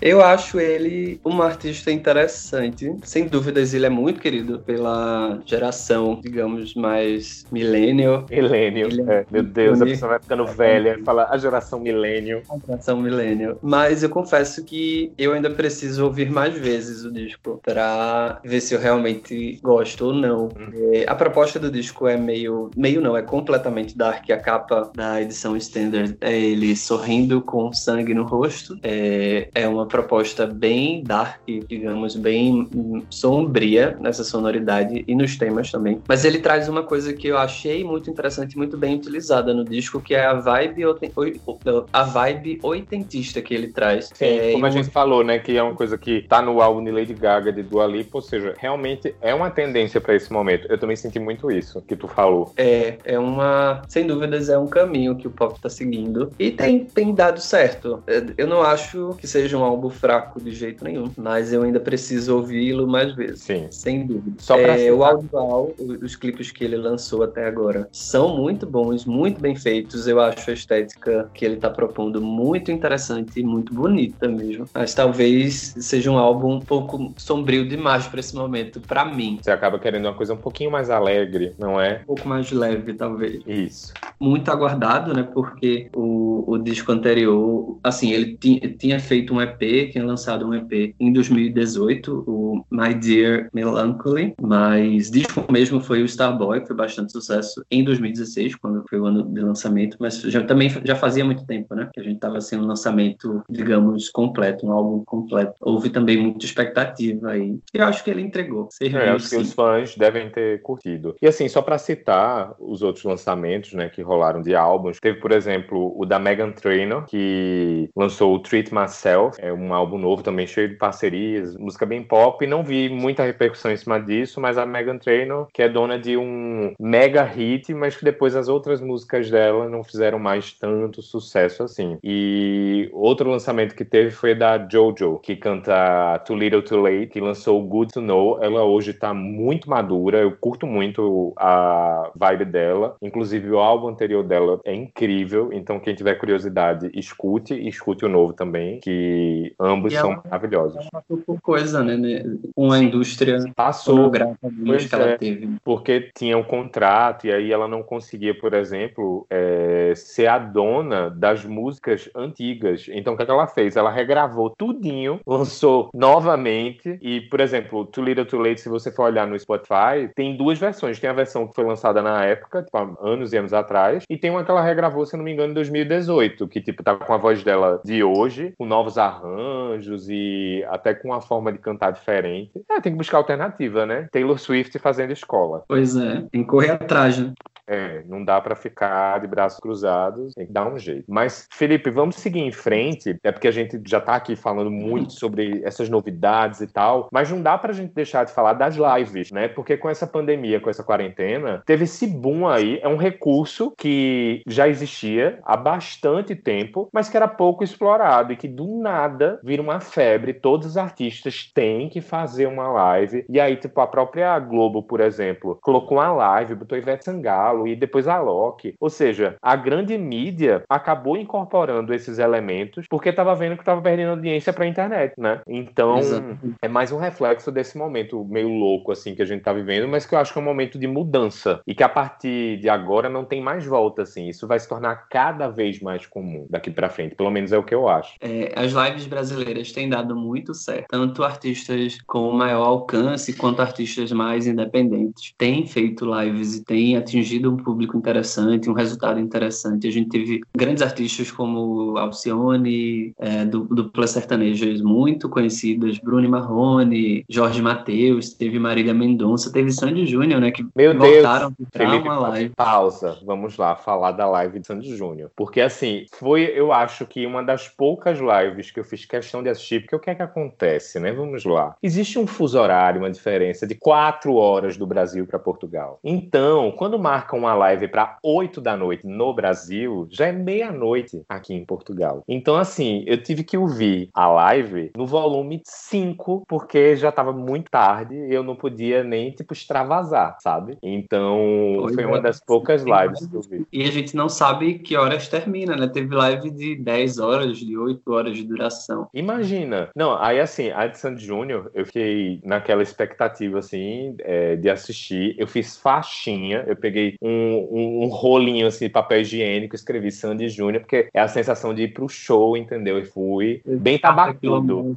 Eu acho ele um artista interessante. Sem dúvidas, ele é muito querido pela geração, digamos, mais millennial.
Millennial. É, meu Deus, a pessoa vai ficando velha, fala a geração millennial.
A geração millennial. Mas eu confesso que eu ainda preciso ouvir mais vezes o disco para ver se eu realmente gosto ou não. Uhum. É, a proposta do disco é meio, meio não, é completamente dark. A capa da edição standard é ele sorrindo com sangue no rosto. É, é uma proposta bem dark, digamos, bem sombria nessa sonoridade e nos temas também. Mas ele traz uma coisa que eu achei muito interessante, muito bem utilizada no disco, que é a vibe, a vibe oitentista que ele traz.
Sim,
é,
como a gente falou, né, que é uma coisa que tá no álbum de Lady Gaga de Dua Lipa, ou seja, realmente é uma tendência para esse momento. Eu também senti muito isso que tu falou.
É, é uma, sem dúvidas, é um caminho que o pop tá seguindo e tem, tem dado certo. É, eu não acho que seja um álbum fraco de jeito nenhum, mas eu ainda preciso ouvi-lo mais vezes.
Sim.
Sem dúvida.
Só pra
é, o audiovisual, os clipes que ele lançou até agora são muito bons, muito bem feitos. Eu acho a estética que ele tá propondo muito interessante e muito bonita mesmo. Mas talvez seja um álbum um pouco sombrio demais para esse momento, para mim.
Você acaba querendo uma coisa um pouquinho mais alegre, não é?
Um pouco mais leve, talvez.
Isso.
Muito aguardado, né? Porque o, o disco anterior, assim, ele tinha feito um EP, tinha lançado um EP em 2018, o My Dear Melancholy, mas disco mesmo foi o Starboy, que foi bastante sucesso em 2016, quando foi o ano de lançamento, mas já, também já fazia muito tempo, né? Que a gente tava sem um lançamento digamos, completo, um álbum completo. Houve também muita expectativa aí. E eu acho que ele entregou.
Serviu, é, acho sim. que os fãs devem ter curtido. E assim, só para citar os outros lançamentos, né, que rolaram de álbuns, teve, por exemplo, o da Megan Trainor, que lançou o Treat Myself, é um álbum novo também cheio de parcerias, música bem pop, e não vi muita repercussão em cima disso, mas a Megan Trainor, que é dona de um mega hit, mas que depois as outras músicas dela não fizeram mais tanto sucesso assim. E outro lançamento que teve foi da Jojo, que canta Too Little Too Late, que lançou Good to Know. Ela hoje tá muito madura, eu curto muito a vibe dela. Inclusive, o álbum anterior dela é incrível, então quem tiver curiosidade, escute e escute o novo também, que ambos e são ela, maravilhosos. Ela
passou por coisa, né? Uma indústria
passou que ela é, teve. Porque tinha um contrato e aí ela não conseguia, por exemplo, é, ser a dona das músicas antigas. Então, o que, é que ela fez? Ela regravou tudinho, lançou novamente e, por exemplo, Too Little Too Late, se você for olhar no Spotify, tem duas versões. Tem a versão que foi lançada na época, tipo, há anos e anos atrás, e tem uma que ela regravou, se não me engano, em 2018, que, tipo, tá com a voz dela de hoje, com novos arranjos e até com uma forma de cantar diferente. É, tem que buscar alternativa, né? Taylor Swift fazendo escola.
Pois é, tem que correr atrás, né?
É, não dá para ficar de braços cruzados, tem que dar um jeito. Mas, Felipe, vamos seguir em frente, é porque a gente já tá aqui falando muito sobre essas novidades e tal, mas não dá pra gente deixar de falar das lives, né? Porque com essa pandemia, com essa quarentena, teve esse boom aí, é um recurso que já existia há bastante tempo, mas que era pouco explorado e que do nada vira uma febre, todos os artistas têm que fazer uma live. E aí, tipo, a própria Globo, por exemplo, colocou uma live, botou Ivete Sangalo, e depois a Loki. Ou seja, a grande mídia acabou incorporando esses elementos porque estava vendo que estava perdendo audiência para a internet, né? Então, Exato. é mais um reflexo desse momento meio louco assim que a gente está vivendo, mas que eu acho que é um momento de mudança e que a partir de agora não tem mais volta assim. Isso vai se tornar cada vez mais comum daqui para frente, pelo menos é o que eu acho.
É, as lives brasileiras têm dado muito certo, tanto artistas com maior alcance quanto artistas mais independentes têm feito lives e têm atingido um público interessante, um resultado interessante. A gente teve grandes artistas como Alcione, é, do, duplas sertanejas muito conhecidas, Bruno Marrone, Jorge Mateus, teve Marília Mendonça, teve Sandy Júnior, né, que
Meu voltaram para uma live. Pausa, vamos lá, falar da live de Sandy Júnior. Porque, assim, foi, eu acho que uma das poucas lives que eu fiz questão de assistir, porque o que é que acontece, né? Vamos lá. Existe um fuso horário, uma diferença de quatro horas do Brasil para Portugal. Então, quando marcam uma live para 8 da noite no Brasil, já é meia-noite aqui em Portugal. Então, assim, eu tive que ouvir a live no volume 5, porque já estava muito tarde e eu não podia nem, tipo, extravasar, sabe? Então, pois foi é. uma das poucas lives que eu vi.
E a gente não sabe que horas termina, né? Teve live de 10 horas, de 8 horas de duração.
Imagina. Não, aí, assim, a de Sandy Júnior, eu fiquei naquela expectativa, assim, é, de assistir. Eu fiz faixinha, eu peguei um um, um, rolinho assim de papel higiênico, escrevi Sandy Júnior, porque é a sensação de ir pro show, entendeu? E fui bem tabacudo.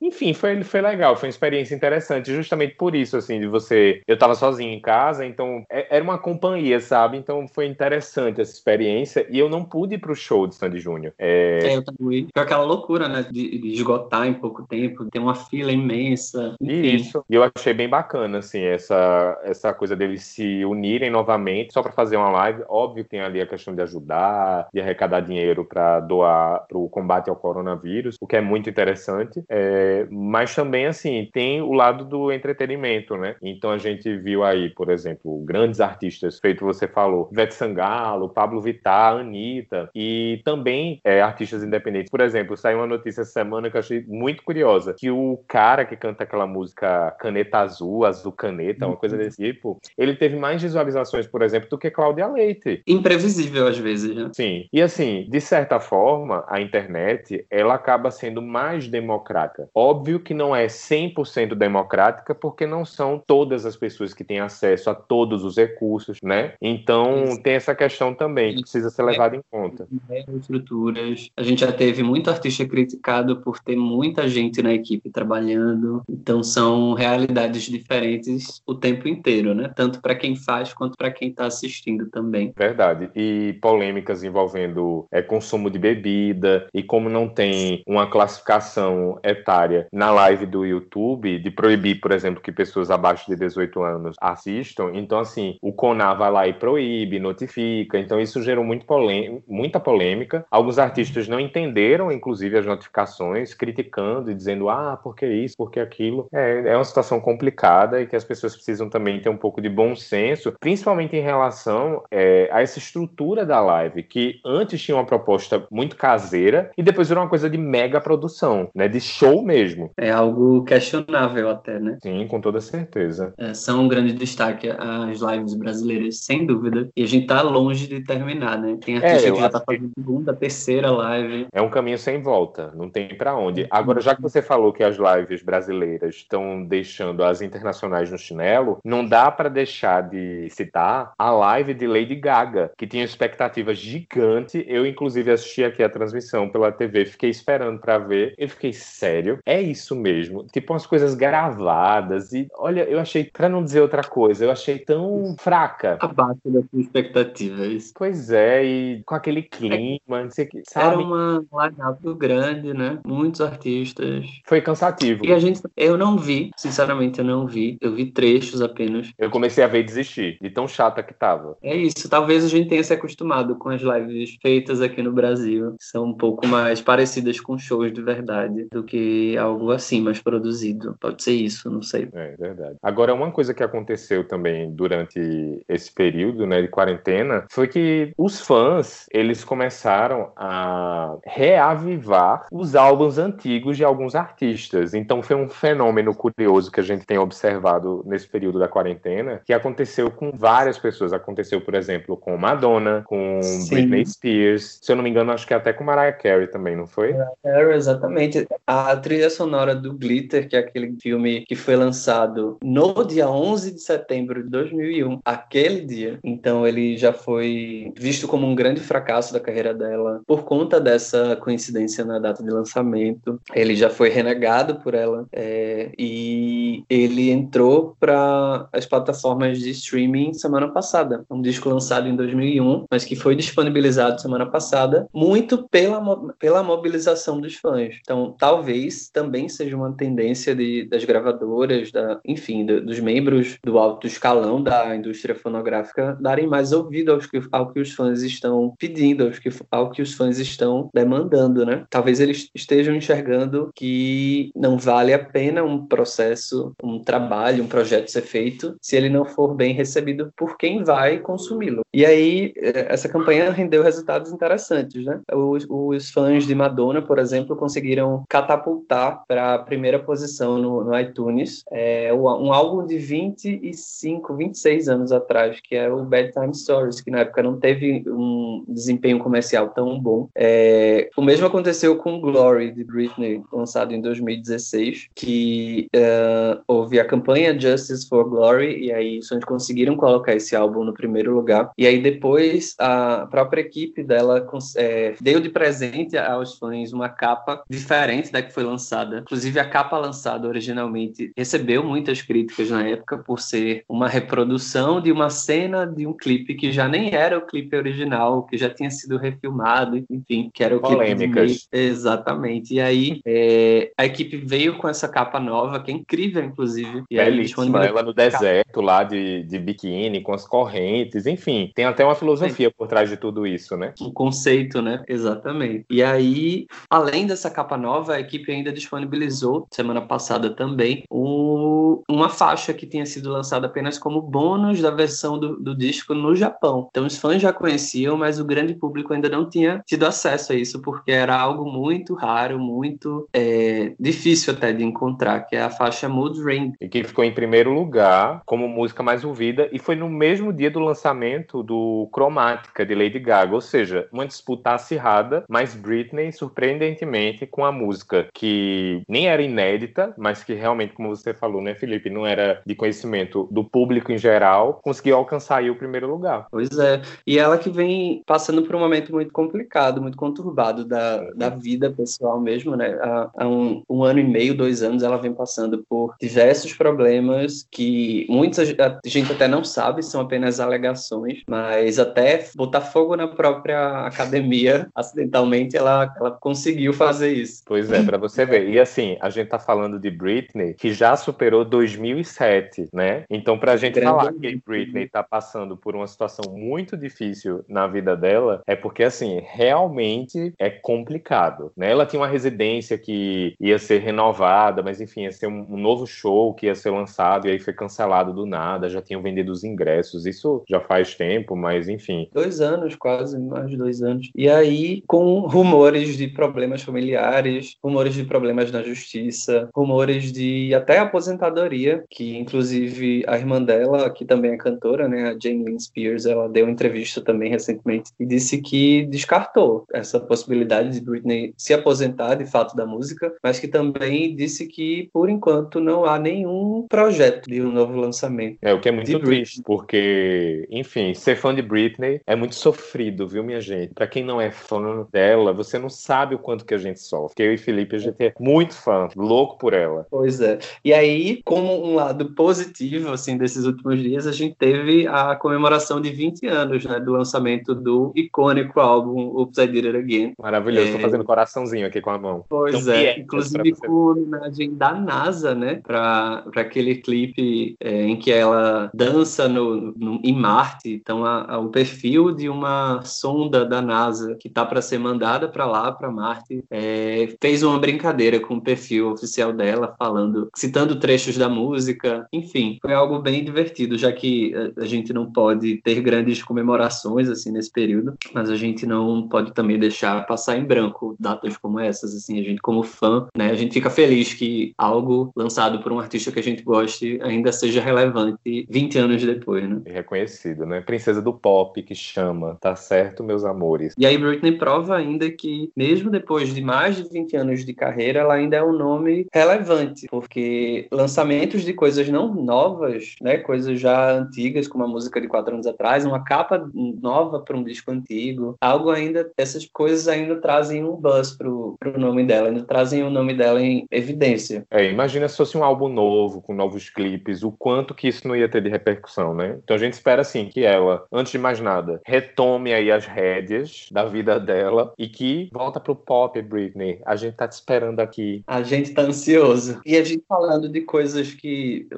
Enfim, foi, foi legal, foi uma experiência interessante, justamente por isso, assim, de você. Eu tava sozinho em casa, então é, era uma companhia, sabe? Então foi interessante essa experiência e eu não pude ir pro show de Sandy Júnior.
É... é, eu também. Foi aquela loucura, né? De, de, esgotar em pouco tempo, ter uma fila imensa.
Enfim. Isso. E eu achei bem bacana, assim, essa, essa coisa deles se unirem novamente só para fazer uma live. Óbvio que tem ali a questão de ajudar, de arrecadar dinheiro para doar para o combate ao coronavírus, o que é muito interessante. É, mas também, assim, tem o lado do entretenimento, né? Então a gente viu aí, por exemplo, grandes artistas, feito você falou, Vete Sangalo, Pablo Vittar, Anitta, e também é, artistas independentes. Por exemplo, saiu uma notícia essa semana que eu achei muito curiosa, que o cara que canta aquela música Caneta Azul, Azul Caneta, uma coisa desse tipo, ele teve mais mais visualizações, por exemplo, do que Cláudia Leite.
Imprevisível às vezes, né?
Sim. E assim, de certa forma, a internet, ela acaba sendo mais democrática. Óbvio que não é 100% democrática, porque não são todas as pessoas que têm acesso a todos os recursos, né? Então, Isso. tem essa questão também que precisa ser levada em conta.
Estruturas. A gente já teve muito artista criticado por ter muita gente na equipe trabalhando. Então, são realidades diferentes o tempo inteiro, né? Tanto para quem faz quanto para quem está assistindo também.
Verdade. E polêmicas envolvendo é, consumo consumo de bebida e como não tem uma classificação etária na live do YouTube de proibir, por exemplo, que pessoas abaixo de 18 anos assistam, então assim, o CONAR vai lá e proíbe, notifica, então isso gerou muito polêmica, muita polêmica. Alguns artistas não entenderam, inclusive, as notificações, criticando e dizendo, ah, por que isso, por que aquilo. É, é uma situação complicada e que as pessoas precisam também ter um pouco de bom senso, principalmente em relação é, a essa estrutura da live, que antes tinha uma proposta muito caseira e depois virou uma coisa de mega produção, né? De show mesmo.
É algo questionável até, né?
Sim, com toda certeza.
É, são um grande destaque as lives brasileiras, sem dúvida. E a gente tá longe de terminar, né? Tem artista é, que já tá fazendo segunda, terceira live.
É um caminho sem volta, não tem para onde. Agora, já que você falou que as lives brasileiras estão deixando as internacionais no chinelo, não dá para deixar de citar a live de Lady Gaga, que tinha expectativa gigante. Eu, inclusive, assisti aqui a transmissão pela TV, fiquei esperando para ver. Eu fiquei sério, é isso mesmo. Tipo, umas coisas gravadas. E olha, eu achei, para não dizer outra coisa, eu achei tão fraca.
Abaixo das expectativas.
Pois é, e com aquele clima, não sei que,
sabe? Era uma line grande, né? Muitos artistas.
Foi cansativo.
E a gente, eu não vi, sinceramente, eu não vi. Eu vi trechos apenas.
Eu comecei a ver e desistir, de tão chata que tava.
É isso, talvez a gente tenha se acostumado com as lives feitas aqui no Brasil. São um pouco mais parecidas com shows de verdade do que algo assim, mais produzido. Pode ser isso, não sei.
É verdade. Agora, uma coisa que aconteceu também durante esse período né, de quarentena foi que os fãs, eles começaram a reavivar os álbuns antigos de alguns artistas. Então foi um fenômeno curioso que a gente tem observado nesse período da quarentena, que aconteceu com várias pessoas. Aconteceu, por exemplo, com Madonna, com Sim. Britney Spears, se eu não me engano, acho que até com Mariah Carey também, não foi? Mariah
Carey, exatamente. A trilha sonora do Glitter, que é aquele filme que foi lançado no dia 11 de setembro de 2001, aquele dia. Então ele já foi visto como um grande fracasso da carreira dela por conta dessa coincidência na data de lançamento. Ele já foi renegado por ela é, e ele entrou para as plataformas de streaming semana passada. Um disco lançado em 2001, mas que foi disponibilizado semana passada, muito pela, pela mobilização dos fãs. Então, talvez também seja uma tendência de, das gravadoras, da, enfim, dos membros do alto escalão da indústria fonográfica darem mais ouvido aos que, ao que os fãs estão pedindo, aos que, ao que os fãs estão demandando, né? Talvez eles estejam enxergando que não vale a pena um processo, um trabalho, um projeto ser feito se ele não for bem recebido por quem vai consumi-lo. E aí, eh, essa campanha rendeu resultados interessantes, né? Os, os fãs de Madonna, por exemplo, conseguiram catapultar para a primeira posição no, no iTunes é, um álbum de 25, 26 anos atrás, que é o Bad Time Stories, que na época não teve um desempenho comercial tão bom. É, o mesmo aconteceu com Glory, de Britney, lançado em 2016, que uh, houve a campanha Justice for Glory, e aí eles conseguiram colocar esse álbum no primeiro lugar. E aí depois a própria equipe dela é, deu de presente aos fãs uma capa diferente da que foi lançada. Inclusive a capa lançada originalmente recebeu muitas críticas na época por ser uma reprodução de uma cena de um clipe que já nem era o clipe original, que já tinha sido refilmado, enfim, que era o
Polêmicas.
clipe. Exatamente. E aí é, a equipe veio com essa capa nova, que é incrível, inclusive. E
Belíssima, ela no deserto lá de, de biquíni, com as correntes, enfim. Tem até uma filosofia Sim. por trás de tudo isso, né?
Um conceito, né? Exatamente. E aí, além dessa capa nova, a equipe ainda disponibilizou, semana passada também, o, uma faixa que tinha sido lançada apenas como bônus da versão do, do disco no Japão. Então os fãs já conheciam, mas o grande público ainda não tinha tido acesso a isso, porque era algo muito raro, muito é, difícil até de encontrar, que é a faixa Mood Ring.
E que ficou em primeiro lugar como música mais ouvida, e foi no mesmo dia do lançamento do Cromática, de Lady Gaga, ou seja, uma disputa acirrada, mas Britney, surpreendentemente, com a música que nem era inédita, mas que realmente, como você falou, né, Felipe, não era de conhecimento do público em geral, conseguiu alcançar o primeiro lugar.
Pois é, e ela que vem passando por um momento muito complicado, muito conturbado da, da vida pessoal mesmo, né, há, há um, um ano e meio, dois anos, ela vem passando por diversos problemas que muita gente até não sabe, são apenas alegações, mas até botar fogo na própria academia [laughs] acidentalmente, ela, ela conseguiu fazer isso.
Pois é, para você ver. E assim, a gente tá falando de Britney, que já superou 2007, né? Então, pra gente Grande falar que Britney tá passando por uma situação muito difícil na vida dela, é porque, assim, realmente é complicado, né? Ela tinha uma residência que ia ser renovada, mas enfim, ia ser um, um novo show que ia ser lançado e aí foi cancelado do nada, já tinham vendido os ingressos. Isso já faz tempo, mas enfim.
Dois anos, quase, mais de dois anos. E aí, com rumores de problemas familiares, rumores de problemas na justiça, rumores de até aposentadoria, que inclusive a irmã dela, que também é cantora, né, a Jane Lynn Spears, ela deu uma entrevista também recentemente e disse que descartou essa possibilidade de Britney se aposentar de fato da música, mas que também disse que por enquanto não há nenhum projeto de um novo lançamento.
É o que é muito triste, porque, enfim, ser fã de Britney é muito sofrido, viu, minha gente? Para quem não é fã dela, você não sabe o quanto que a gente sofre. Eu e Felipe, a gente é muito fã, louco por ela.
Pois é. E aí, como um lado positivo, assim, desses últimos dias, a gente teve a comemoração de 20 anos, né, do lançamento do icônico álbum I Did It Again.
Maravilhoso, é... tô fazendo coraçãozinho aqui com a mão.
Pois então, é, inclusive com homenagem da NASA, né, para aquele clipe é, em que ela dança no, no em Marte. Então, a, a, o perfil de uma sonda da NASA que tá para ser mandada para lá, para Marte, é, fez uma brincadeira com o perfil oficial dela, falando, citando trechos da música, enfim, foi algo bem divertido, já que a, a gente não pode ter grandes comemorações assim nesse período, mas a gente não pode também deixar passar em branco datas como essas, assim, a gente como fã, né, a gente fica feliz que algo lançado por um artista que a gente goste ainda seja relevante 20 anos depois, né?
Reconhecido, né? Princesa do pop que chama, tá certo, meus amores.
E aí Britney prova ainda que mesmo depois de mais de 20 anos de carreira, ela ainda é um nome relevante, porque lançamentos de coisas não novas, né, coisas já antigas, como a música de quatro anos atrás, uma capa nova para um disco antigo, algo ainda, essas coisas ainda trazem um buzz pro, pro nome dela, ainda trazem o nome dela em evidência.
É, imagina se fosse um álbum novo, com novos clipes, o quanto que isso não ia ter de repercussão, né? Então a gente espera, assim, que ela, antes de mais nada, retome aí as rédeas da vida dela e que volta pro pop, Britney. A gente tá te esperando aqui.
A gente tá ansioso. E a gente falando de coisas que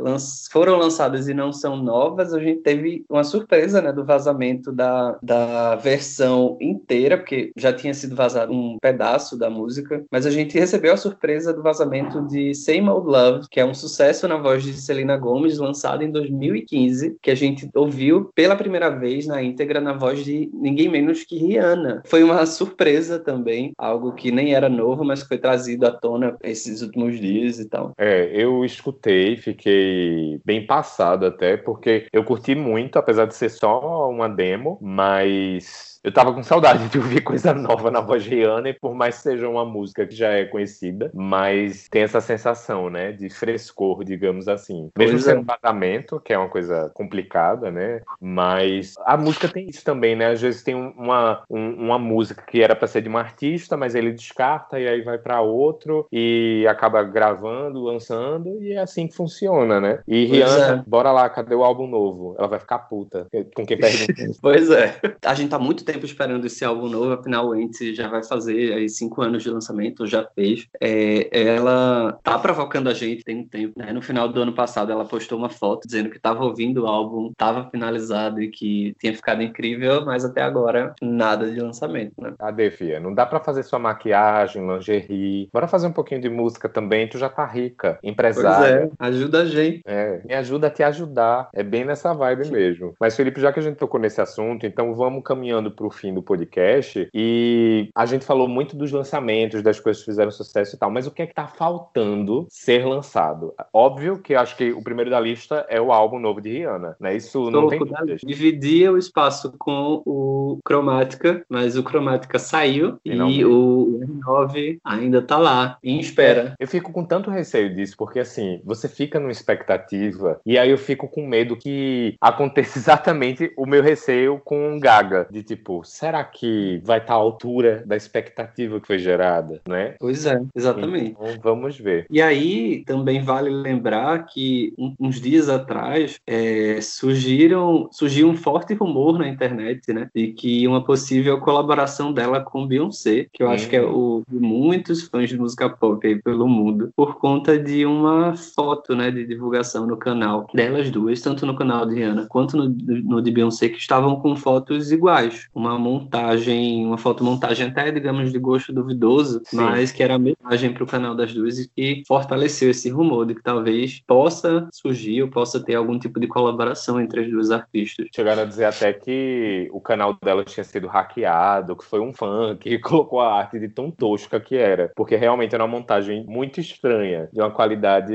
foram lançadas e não são novas, a gente teve uma surpresa, né, do vazamento da, da versão inteira, porque já tinha sido vazado um pedaço da música, mas a gente recebeu a surpresa do vazamento de Same Old Love, que é um sucesso na voz de Selena Gomez, lançado em 2015, que a gente ouviu pela primeira vez na íntegra na voz de ninguém menos que Rihanna. Foi uma surpresa também, algo que nem era novo, mas foi trazido à tona esses últimos dias e tal.
É, eu escutei, fiquei bem passado até, porque eu curti muito, apesar de ser só uma demo, mas eu tava com saudade de ouvir coisa nova na voz de Rihanna, e por mais que seja uma música que já é conhecida, mas tem essa sensação, né, de frescor, digamos assim. Mesmo pois sendo é. um vazamento, que é uma coisa complicada, né, mas a música tem isso também, né, às vezes tem uma, um, uma música que era para ser de um artista, mas ele descarta e aí vai para outro e acaba gravando, lançando, e é assim que funciona, né. E pois Rihanna, é. bora lá, cadê o álbum novo? Ela vai ficar puta com quem [laughs] pergunta.
pois é. A gente tá muito tempo esperando esse álbum novo, afinal, Ente já vai fazer aí cinco anos de lançamento, já fez. É, ela tá provocando a gente tem um tempo, né? No final do ano passado, ela postou uma foto dizendo que tava ouvindo o álbum, tava finalizado e que tinha ficado incrível, mas até agora nada de lançamento, né?
Cadê, Fia? Não dá para fazer sua maquiagem, lingerie. Bora fazer um pouquinho de música também, tu já tá rica, empresária.
Pois é, ajuda a gente.
É, me ajuda a te ajudar. É bem nessa vibe mesmo. Mas, Felipe, já que a gente tocou nesse assunto, então vamos caminhando para o fim do podcast e a gente falou muito dos lançamentos, das coisas que fizeram sucesso e tal, mas o que é que tá faltando ser lançado? Óbvio que acho que o primeiro da lista é o álbum novo de Rihanna, né? Isso não tem dúvidas.
Dividia o espaço com o Cromática, mas o Cromática saiu e, e o R9 ainda tá lá, em espera.
Eu fico com tanto receio disso, porque assim, você fica numa expectativa e aí eu fico com medo que aconteça [laughs] exatamente o meu receio com Gaga, de tipo, tipo, será que vai estar tá à altura da expectativa que foi gerada, né?
Pois é, exatamente.
Então, vamos ver.
E aí, também vale lembrar que uns dias atrás é, surgiram, surgiu um forte rumor na internet, né? De que uma possível colaboração dela com Beyoncé, que eu acho que é o de muitos fãs de música pop aí pelo mundo, por conta de uma foto, né, de divulgação no canal delas duas, tanto no canal de Rihanna quanto no, no de Beyoncé, que estavam com fotos iguais. Uma montagem, uma fotomontagem até, digamos, de gosto duvidoso, Sim. mas que era a mensagem para o canal das duas e que fortaleceu esse rumor de que talvez possa surgir ou possa ter algum tipo de colaboração entre as duas artistas.
Chegaram a dizer até que o canal dela tinha sido hackeado, que foi um fã que colocou a arte de tão tosca que era, porque realmente era uma montagem muito estranha, de uma qualidade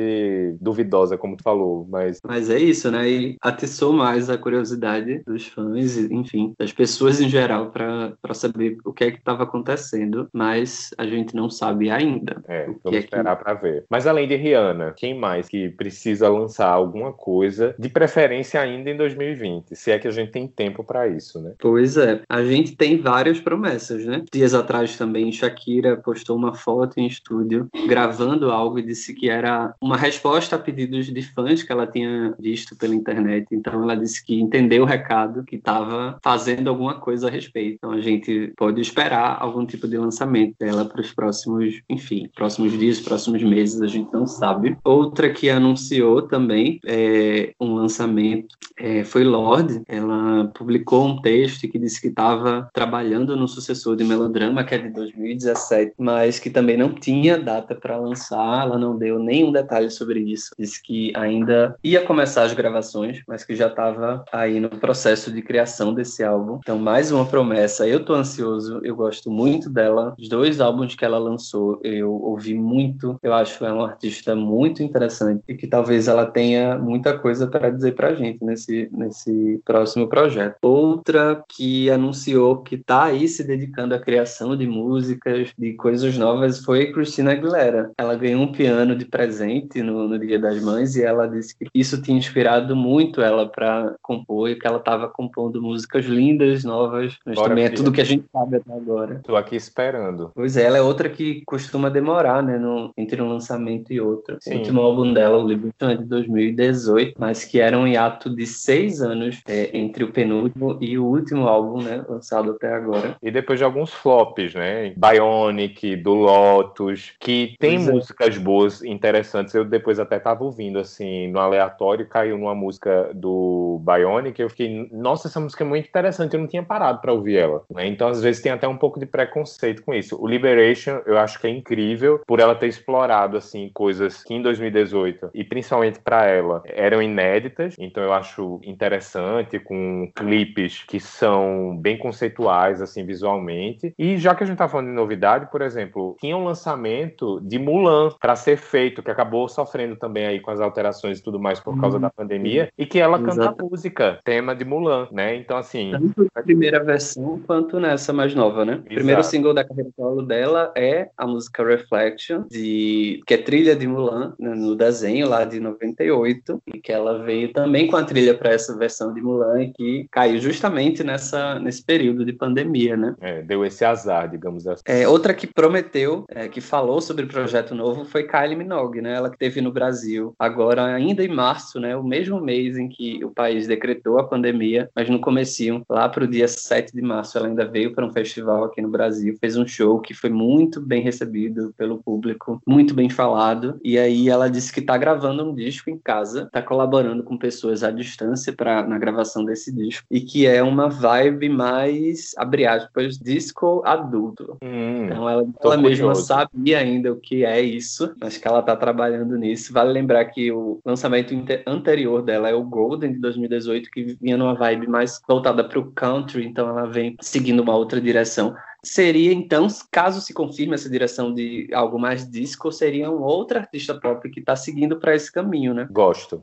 duvidosa, como tu falou, mas...
Mas é isso, né? E atiçou mais a curiosidade dos fãs, enfim, das pessoas em geral, para saber o que é que estava acontecendo, mas a gente não sabe ainda.
É, vamos é esperar que... para ver. Mas além de Rihanna, quem mais que precisa lançar alguma coisa, de preferência ainda em 2020, se é que a gente tem tempo para isso, né?
Pois é, a gente tem várias promessas, né? Dias atrás também Shakira postou uma foto em estúdio gravando algo e disse que era uma resposta a pedidos de fãs que ela tinha visto pela internet. Então ela disse que entendeu o recado, que estava fazendo alguma coisa a respeito. Então a gente pode esperar algum tipo de lançamento dela para os próximos, enfim, próximos dias, próximos meses, a gente não sabe. Outra que anunciou também é, um lançamento é, foi Lorde. Ela publicou um texto que disse que estava trabalhando no sucessor de Melodrama, que é de 2017, mas que também não tinha data para lançar. Ela não deu nenhum detalhe sobre isso. Disse que ainda ia começar as gravações, mas que já estava aí no processo de criação desse álbum. Então, mais uma promessa. Eu tô ansioso, eu gosto muito dela. Os dois álbuns que ela lançou, eu ouvi muito. Eu acho ela uma artista muito interessante e que talvez ela tenha muita coisa para dizer pra gente nesse, nesse próximo projeto. Outra que anunciou que tá aí se dedicando à criação de músicas, de coisas novas, foi Christina Aguilera. Ela ganhou um piano de presente no, no Dia das Mães e ela disse que isso tinha inspirado muito ela para compor e que ela estava compondo músicas lindas, novas, mas Bora, também é tudo que a gente sabe até agora.
Tô aqui esperando.
Pois é, ela é outra que costuma demorar, né, no, entre um lançamento e outro. Sim. O último álbum dela, o Liberton, é de 2018, mas que era um hiato de seis anos é, entre o penúltimo e o último álbum, né, lançado até agora.
E depois de alguns flops, né, Bionic, do Lotus, que tem pois é. músicas é. boas, interessantes. Eu depois até tava ouvindo, assim, no aleatório, caiu numa música do Bionic, eu fiquei, nossa, essa música é muito interessante, eu não tinha parado para ouvir ela. Né? Então, às vezes, tem até um pouco de preconceito com isso. O Liberation, eu acho que é incrível por ela ter explorado, assim, coisas que em 2018, e principalmente para ela, eram inéditas. Então, eu acho interessante, com clipes que são bem conceituais, assim, visualmente. E já que a gente tá falando de novidade, por exemplo, tinha um lançamento de Mulan para ser feito, que acabou sofrendo também aí com as alterações e tudo mais por causa uhum. da pandemia, e que ela Exato. canta música, tema de Mulan, né? Então, assim.
Tanto na primeira versão quanto nessa mais nova, né? O primeiro single da carreira solo dela é a música Reflection, de... que é trilha de Mulan, né, no desenho lá de 98, e que ela veio também com a trilha para essa versão de Mulan, e que caiu justamente nessa, nesse período de pandemia, né?
É, deu esse azar, digamos assim.
É, outra que prometeu, é, que falou sobre o projeto novo, foi Kylie Minogue, né? Ela que teve no Brasil agora, ainda em março, né? O mesmo mês em que o país decretou a pandemia, mas no comecinho, lá para o dia 7 de março, ela ainda veio para um festival aqui no Brasil, fez um show que foi muito bem recebido pelo público, muito bem falado, e aí ela disse que está gravando um disco em casa, está colaborando com pessoas à distância para na gravação desse disco, e que é uma vibe mais, abre aspas, disco adulto.
Hum,
então ela, ela mesma sabia ainda o que é isso, mas que ela está trabalhando nisso. Vale lembrar que o lançamento anterior dela é o Golden de 2018, que vinha numa vibe mais voltada para o country, então ela vem seguindo uma outra direção seria então, caso se confirme essa direção de algo mais disco, seria um outro artista pop que está seguindo para esse caminho, né?
Gosto.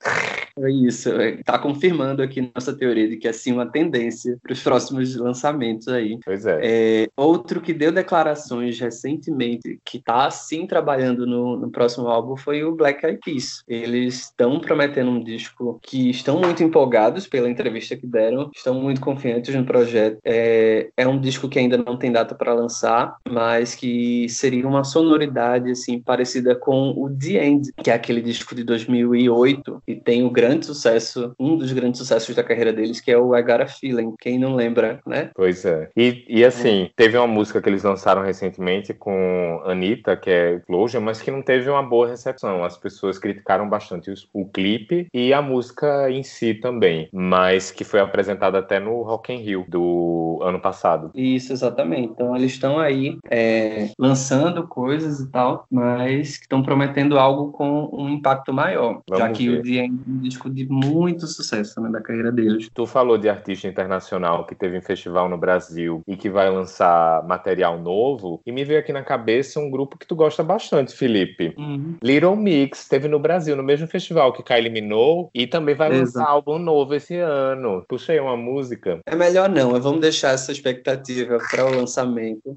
É isso, está confirmando aqui nossa teoria de que é sim uma tendência para os próximos lançamentos aí.
Pois é.
é. Outro que deu declarações recentemente, que está sim trabalhando no, no próximo álbum, foi o Black Eyed Peas. Eles estão prometendo um disco que estão muito empolgados pela entrevista que deram, estão muito confiantes no projeto. É, é um disco que ainda não tem data para lançar, mas que seria uma sonoridade assim parecida com o The End, que é aquele disco de 2008 e tem o grande sucesso, um dos grandes sucessos da carreira deles, que é o I Got a Feeling. Quem não lembra, né?
Pois é. E, e assim, teve uma música que eles lançaram recentemente com Anitta, que é Explosion, mas que não teve uma boa recepção. As pessoas criticaram bastante o, o clipe e a música em si também, mas que foi apresentada até no Rock in Rio do ano passado.
Isso, exatamente. Então eles estão aí é, lançando coisas e tal, mas estão prometendo algo com um impacto maior, Vamos já que ver. o The End de muito sucesso né, da carreira deles.
Tu falou de artista internacional que teve um festival no Brasil e que vai lançar material novo, e me veio aqui na cabeça um grupo que tu gosta bastante, Felipe. Uhum. Little Mix teve no Brasil, no mesmo festival que Kylie eliminou, e também vai lançar Exato. álbum novo esse ano. Puxa aí uma música.
É melhor não, vamos deixar essa expectativa para o lançamento.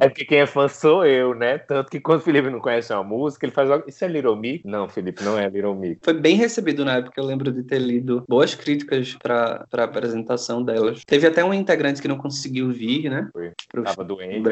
é porque quem é fã sou eu, né? Tanto que quando o Felipe não conhece uma música, ele faz logo, isso é Little Mix? Não, Felipe, não é Little Mix.
Foi bem recebido na época, eu lembro de ter lido boas críticas para a apresentação delas. Teve até um integrante que não conseguiu vir, né?
Foi. Pro Tava doente.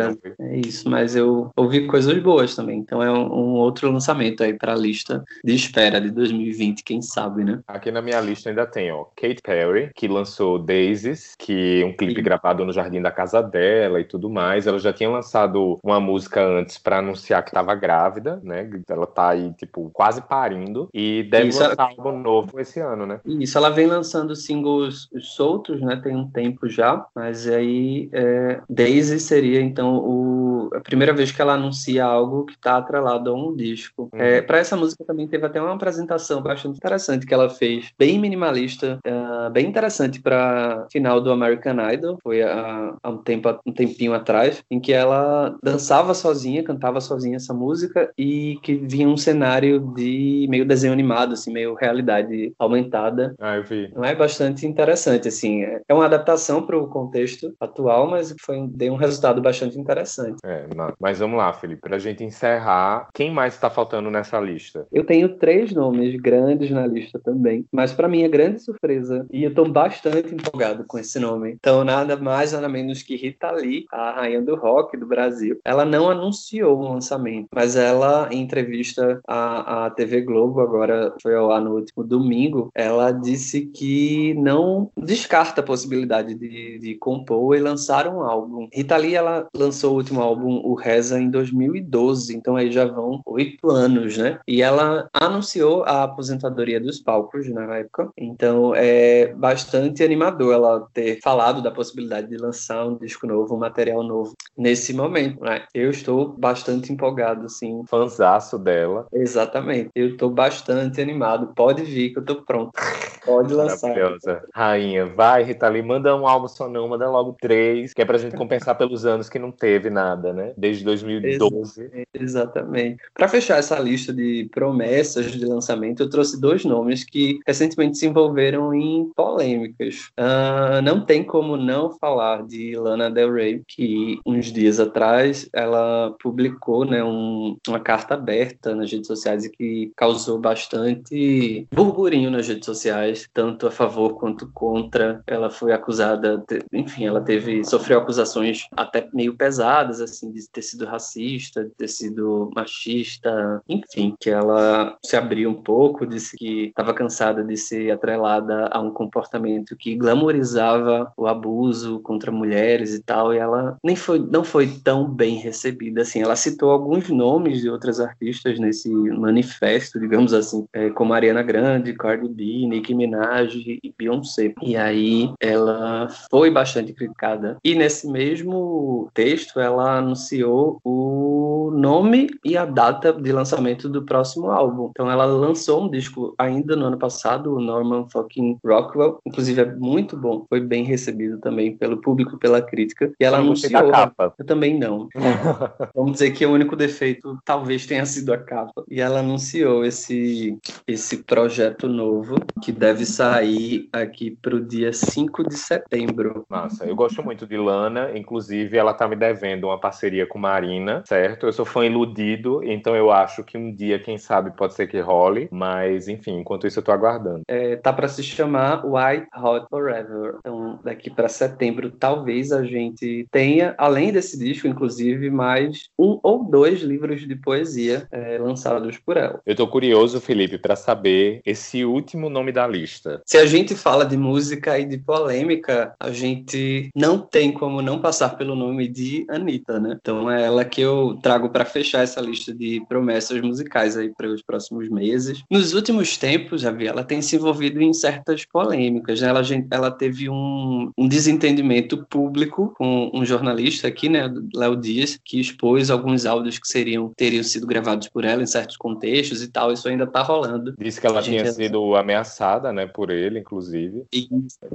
É isso, mas eu ouvi coisas boas também. Então é um, um outro lançamento aí para a lista de espera de 2020, quem sabe, né?
Aqui na minha lista ainda tem, ó, Kate Perry, que lançou Daisies, que é um clipe Sim. gravado no jardim da casa dela e tudo mais. Ela já tinha lançado uma música antes para anunciar que estava grávida, né? Ela tá aí, tipo, quase parindo. E deve Isso, lançar algo novo esse ano, né?
Isso, ela vem lançando singles soltos, né? Tem um tempo já, mas aí é... Daisy seria então o... a primeira vez que ela anuncia algo que está atrelado a um disco. Uhum. É, para essa música também teve até uma apresentação bastante interessante que ela fez, bem minimalista, uh, bem interessante para final do American Idol, foi há, há um, tempo, um tempinho atrás, em que ela dançava sozinha, cantava sozinha essa música e que vinha um cenário de meio desenho animado, assim, meio realidade aumentada.
Ah, eu vi.
Não é bastante interessante, assim. É, é uma adaptação para o contexto atual, mas foi deu um resultado bastante interessante.
É, mas vamos lá, Felipe, para a gente encerrar, quem mais está faltando nessa lista?
Eu tenho três nomes grandes na lista também, mas para mim é grande surpresa e eu estou bastante empolgado com esse nome. Então, nada mais, nada menos que Rita Lee, a rainha do rock do Brasil. Ela não anunciou o lançamento, mas ela, em entrevista à, à TV Globo, agora foi ao ar no último domingo, ela disse que não descarta a possibilidade de, de compor e lançar um álbum. Rita Lee, ela lançou o último álbum, o Reza, em 2012, então aí já vão oito anos, né? E ela anunciou a aposentadoria dos palcos na época, então é bastante animador ela ter falado da possibilidade de lançar um disco novo, um material novo nesse momento, né? Eu estou bastante empolgado, assim.
Fanzaço dela.
Exatamente. Eu estou bastante animado. Pode vir que eu estou pronto. [laughs] Pode lançar.
Rainha, vai, Rita Lee, manda um álbum só não, manda logo três, que é pra gente compensar pelos anos que não teve nada, né? Desde 2012.
Exatamente. Para fechar essa lista de promessas de lançamento, eu trouxe dois nomes que recentemente se envolveram em polêmicas. Uh, não tem como não falar de Lana Del Rey, que uns dias atrás ela publicou né, um, uma carta aberta nas redes sociais e que causou bastante burburinho nas redes sociais, tanto a favor quanto contra. Ela foi acusada, enfim, ela teve sofreu acusações até meio pesadas assim de ter sido racista, de ter sido machista, enfim, que ela se abriu um pouco, disse que estava cansada de ser atrelada a um comportamento que glamorizava o abuso contra mulheres e tal, e ela nem foi, não foi tão bem recebida assim. Ela citou alguns nomes de outras artistas nesse manifesto, digamos assim, é, como Ariana Grande, Cardi B, Nicki Minaj e Beyoncé. E aí ela foi bastante criticada. E nesse mesmo texto ela anunciou o nome e a data de lançamento do próximo álbum. Então ela lançou um disco ainda no ano passado, o Norman fucking Rockwell, inclusive é muito bom, foi bem recebido também pelo público, pela crítica, e ela
Eu
anunciou.
capa.
Eu também não. [laughs] Vamos dizer que o único defeito talvez tenha sido a capa. E ela anunciou esse, esse projeto novo que deve sair aqui para o dia 5 de setembro.
Massa, eu gosto muito de Lana, inclusive ela tá me devendo uma parceria com Marina, certo? Eu sou fã iludido, então eu acho que um dia, quem sabe, pode ser que role, mas enfim, enquanto isso eu tô aguardando.
É, tá para se chamar White Hot Forever. Então, daqui para setembro, talvez a gente tenha, além desse disco, inclusive, mais um ou dois livros de poesia é, lançados por ela.
Eu tô curioso, Felipe, pra saber esse último nome da lista.
Se a gente fala de música e de polêmica, a gente não tem como não passar pelo nome de Anitta, né? Então é ela que eu trago para fechar essa lista de promessas musicais aí para os próximos meses. Nos últimos tempos, Javi, ela tem se envolvido em certas polêmicas, né? Ela, ela teve um, um desentendimento público com um jornalista aqui, né, Léo Dias, que expôs alguns áudios que seriam teriam sido gravados por ela em certos contextos e tal. Isso ainda tá rolando.
Disse que ela
A gente
tinha sido ameaçada, né, por ele, inclusive.
e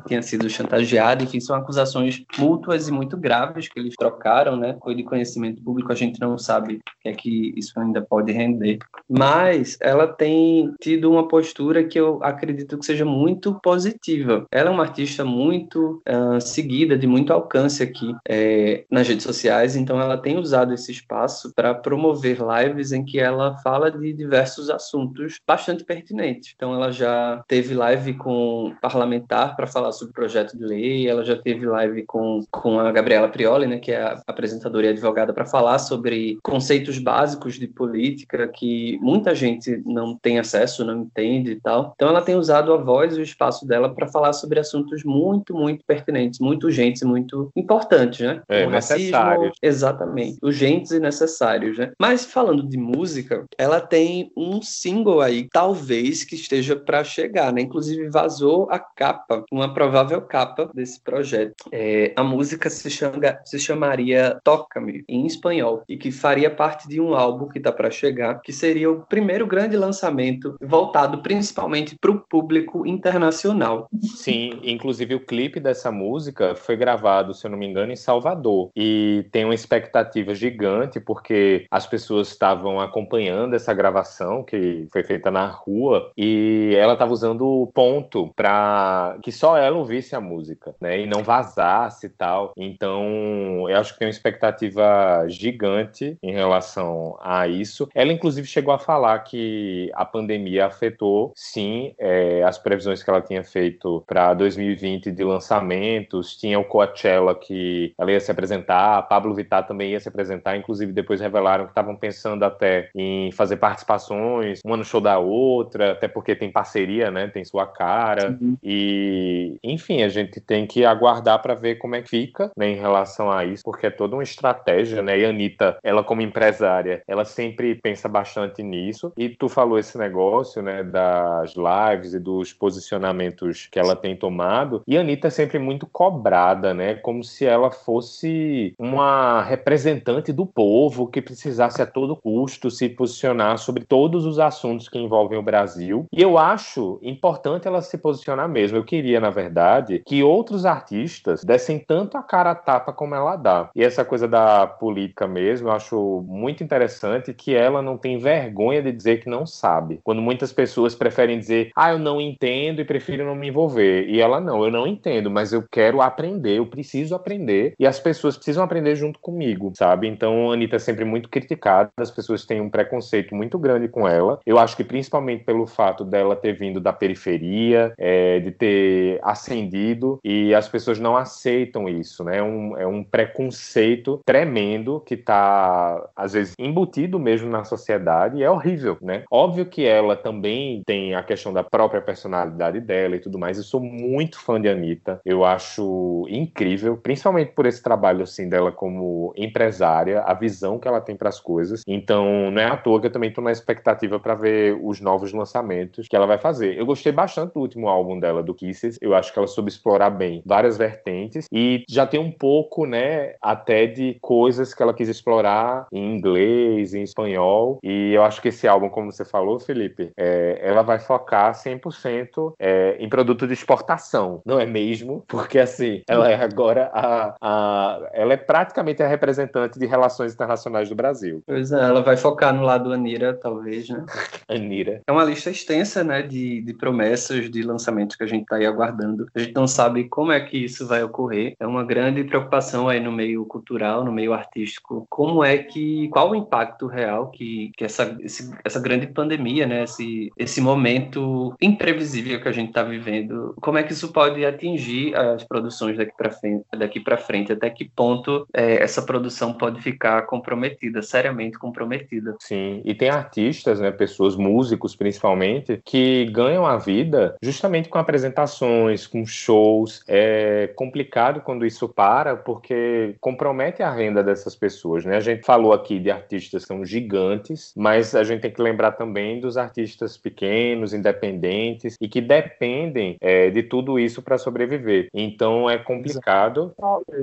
tinha sido chantageado, enfim, são acusações mútuas e muito graves que eles trocaram, né? Foi de conhecimento público, a gente não sabe o que é que isso ainda pode render. Mas ela tem tido uma postura que eu acredito que seja muito positiva. Ela é uma artista muito ah, seguida, de muito alcance aqui eh, nas redes sociais, então ela tem usado esse espaço para promover lives em que ela fala de diversos assuntos bastante pertinentes. Então ela já teve live com parlamentar para falar sobre o projeto de lei, ela já teve live com, com a Gabriela Prioli, né, que é a apresentadora e advogada, para falar sobre conceitos básicos de política que muita gente não tem acesso, não entende e tal. Então ela tem usado a voz e o espaço dela para falar sobre assuntos muito, muito pertinentes, muito urgentes e muito importantes, né?
É, necessários.
Exatamente. Urgentes e necessários, né? Mas falando de música, ela tem um single aí, talvez que esteja para chegar, né? Inclusive vazou a capa, uma provável capa desse projeto. É, a música se, chama, se chamaria Toca-me, em espanhol, e que faria parte de um álbum que tá para chegar, que seria o primeiro grande lançamento voltado principalmente para o público internacional.
Sim, inclusive o clipe dessa música foi gravado, se eu não me engano, em Salvador. E tem uma expectativa gigante, porque as pessoas estavam acompanhando essa gravação, que foi feita na rua, e ela estava usando o ponto para que só ela ouvisse a música, né? E não vazasse e tal. Então, eu acho que tem uma expectativa gigante em relação a isso. Ela, inclusive, chegou a falar que a pandemia afetou, sim, é, as previsões que ela tinha feito para 2020 de lançamentos. Tinha o Coachella que ela ia se apresentar, a Pablo Vittar também ia se apresentar. Inclusive, depois revelaram que estavam pensando até em fazer participações, uma no show da outra, até porque tem parceria, né? Tem sua cara. E, enfim, a gente tem que aguardar para ver como é que fica né, em relação a isso, porque é toda uma estratégia, né? E a Anitta, ela como empresária, ela sempre pensa bastante nisso. E tu falou esse negócio, né, das lives e dos posicionamentos que ela tem tomado. E a Anitta é sempre muito cobrada, né? Como se ela fosse uma representante do povo que precisasse a todo custo se posicionar sobre todos os assuntos que envolvem o Brasil. E eu acho importante ela se posicionar mesmo. Eu queria, na verdade, que outros artistas dessem tanto a cara a tapa como ela dá. E essa coisa da política mesmo, eu acho muito interessante que ela não tem vergonha de dizer que não sabe. Quando muitas pessoas preferem dizer, ah, eu não entendo e prefiro não me envolver. E ela, não, eu não entendo, mas eu quero aprender, eu preciso aprender. E as pessoas precisam aprender junto comigo, sabe? Então, a Anitta é sempre muito criticada, as pessoas têm um preconceito muito grande com ela. Eu acho que principalmente pelo fato dela ter vindo da periferia, é, de ter ascendido, e as pessoas não aceitam isso, né? É um, é um preconceito tremendo que tá, às vezes, embutido mesmo na sociedade, e é horrível, né? Óbvio que ela também tem a questão da própria personalidade dela e tudo mais. Eu sou muito fã de Anitta. Eu acho incrível, principalmente por esse trabalho assim dela como empresária, a visão que ela tem para as coisas. Então, não é à toa que eu também tô na expectativa para ver os novos lançamentos que ela vai fazer. Eu gostei bastante do último álbum dela, do Kisses. Eu acho que ela soube explorar bem várias vertentes e já tem um pouco, né, até de coisas que ela quis explorar? Em inglês, em espanhol. E eu acho que esse álbum, como você falou, Felipe, é, ela vai focar 100% é, em produto de exportação, não é mesmo? Porque assim, ela é agora a, a ela é praticamente a representante de relações internacionais do Brasil.
Pois é, ela vai focar no lado Anira, talvez, né? [laughs]
Anira.
É uma lista extensa, né, de, de promessas de lançamentos que a gente está aí aguardando. A gente não sabe como é que isso vai ocorrer. É uma grande preocupação aí no meio cultural, no meio artístico. Como é que, qual o impacto real que, que essa, esse, essa grande pandemia, né, esse, esse momento imprevisível que a gente está vivendo, como é que isso pode atingir as produções daqui para frente, daqui para frente? Até que ponto é, essa produção pode ficar comprometida, seriamente comprometida?
Sim, e tem artistas, né, pessoas, músicos principalmente, que ganham a vida justamente com apresentações, com shows. É complicado quando isso para, porque compromete a renda dessas pessoas, né? A gente falou aqui de artistas que são gigantes, mas a gente tem que lembrar também dos artistas pequenos, independentes e que dependem é, de tudo isso para sobreviver. Então é complicado.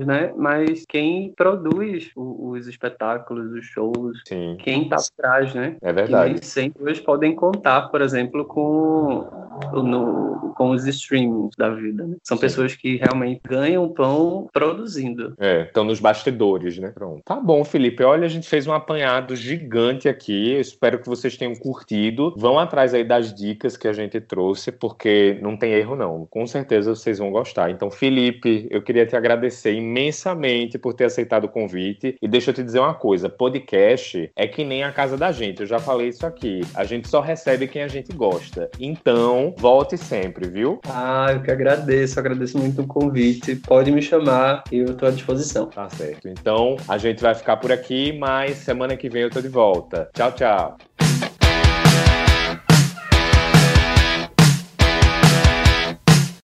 Né? Mas quem produz os espetáculos, os shows, Sim. quem está atrás, né?
É verdade.
Que nem sempre eles podem contar, por exemplo, com, no, com os streamings da vida. Né? São Sim. pessoas que realmente ganham pão produzindo.
É, estão nos bastidores, né? Pronto. Tá bom, Felipe. Olha, a gente fez um apanhado gigante aqui. Eu espero que vocês tenham curtido. Vão atrás aí das dicas que a gente trouxe, porque não tem erro, não. Com certeza vocês vão gostar. Então, Felipe, eu queria te agradecer imensamente por ter aceitado o convite. E deixa eu te dizer uma coisa: podcast é que nem a casa da gente. Eu já falei isso aqui. A gente só recebe quem a gente gosta. Então, volte sempre, viu?
Ah, eu que agradeço. Agradeço muito o convite. Pode me chamar, eu estou à disposição.
Tá certo. Então, a gente vai ficar por aqui, mas semana que vem eu tô de volta. Tchau, tchau.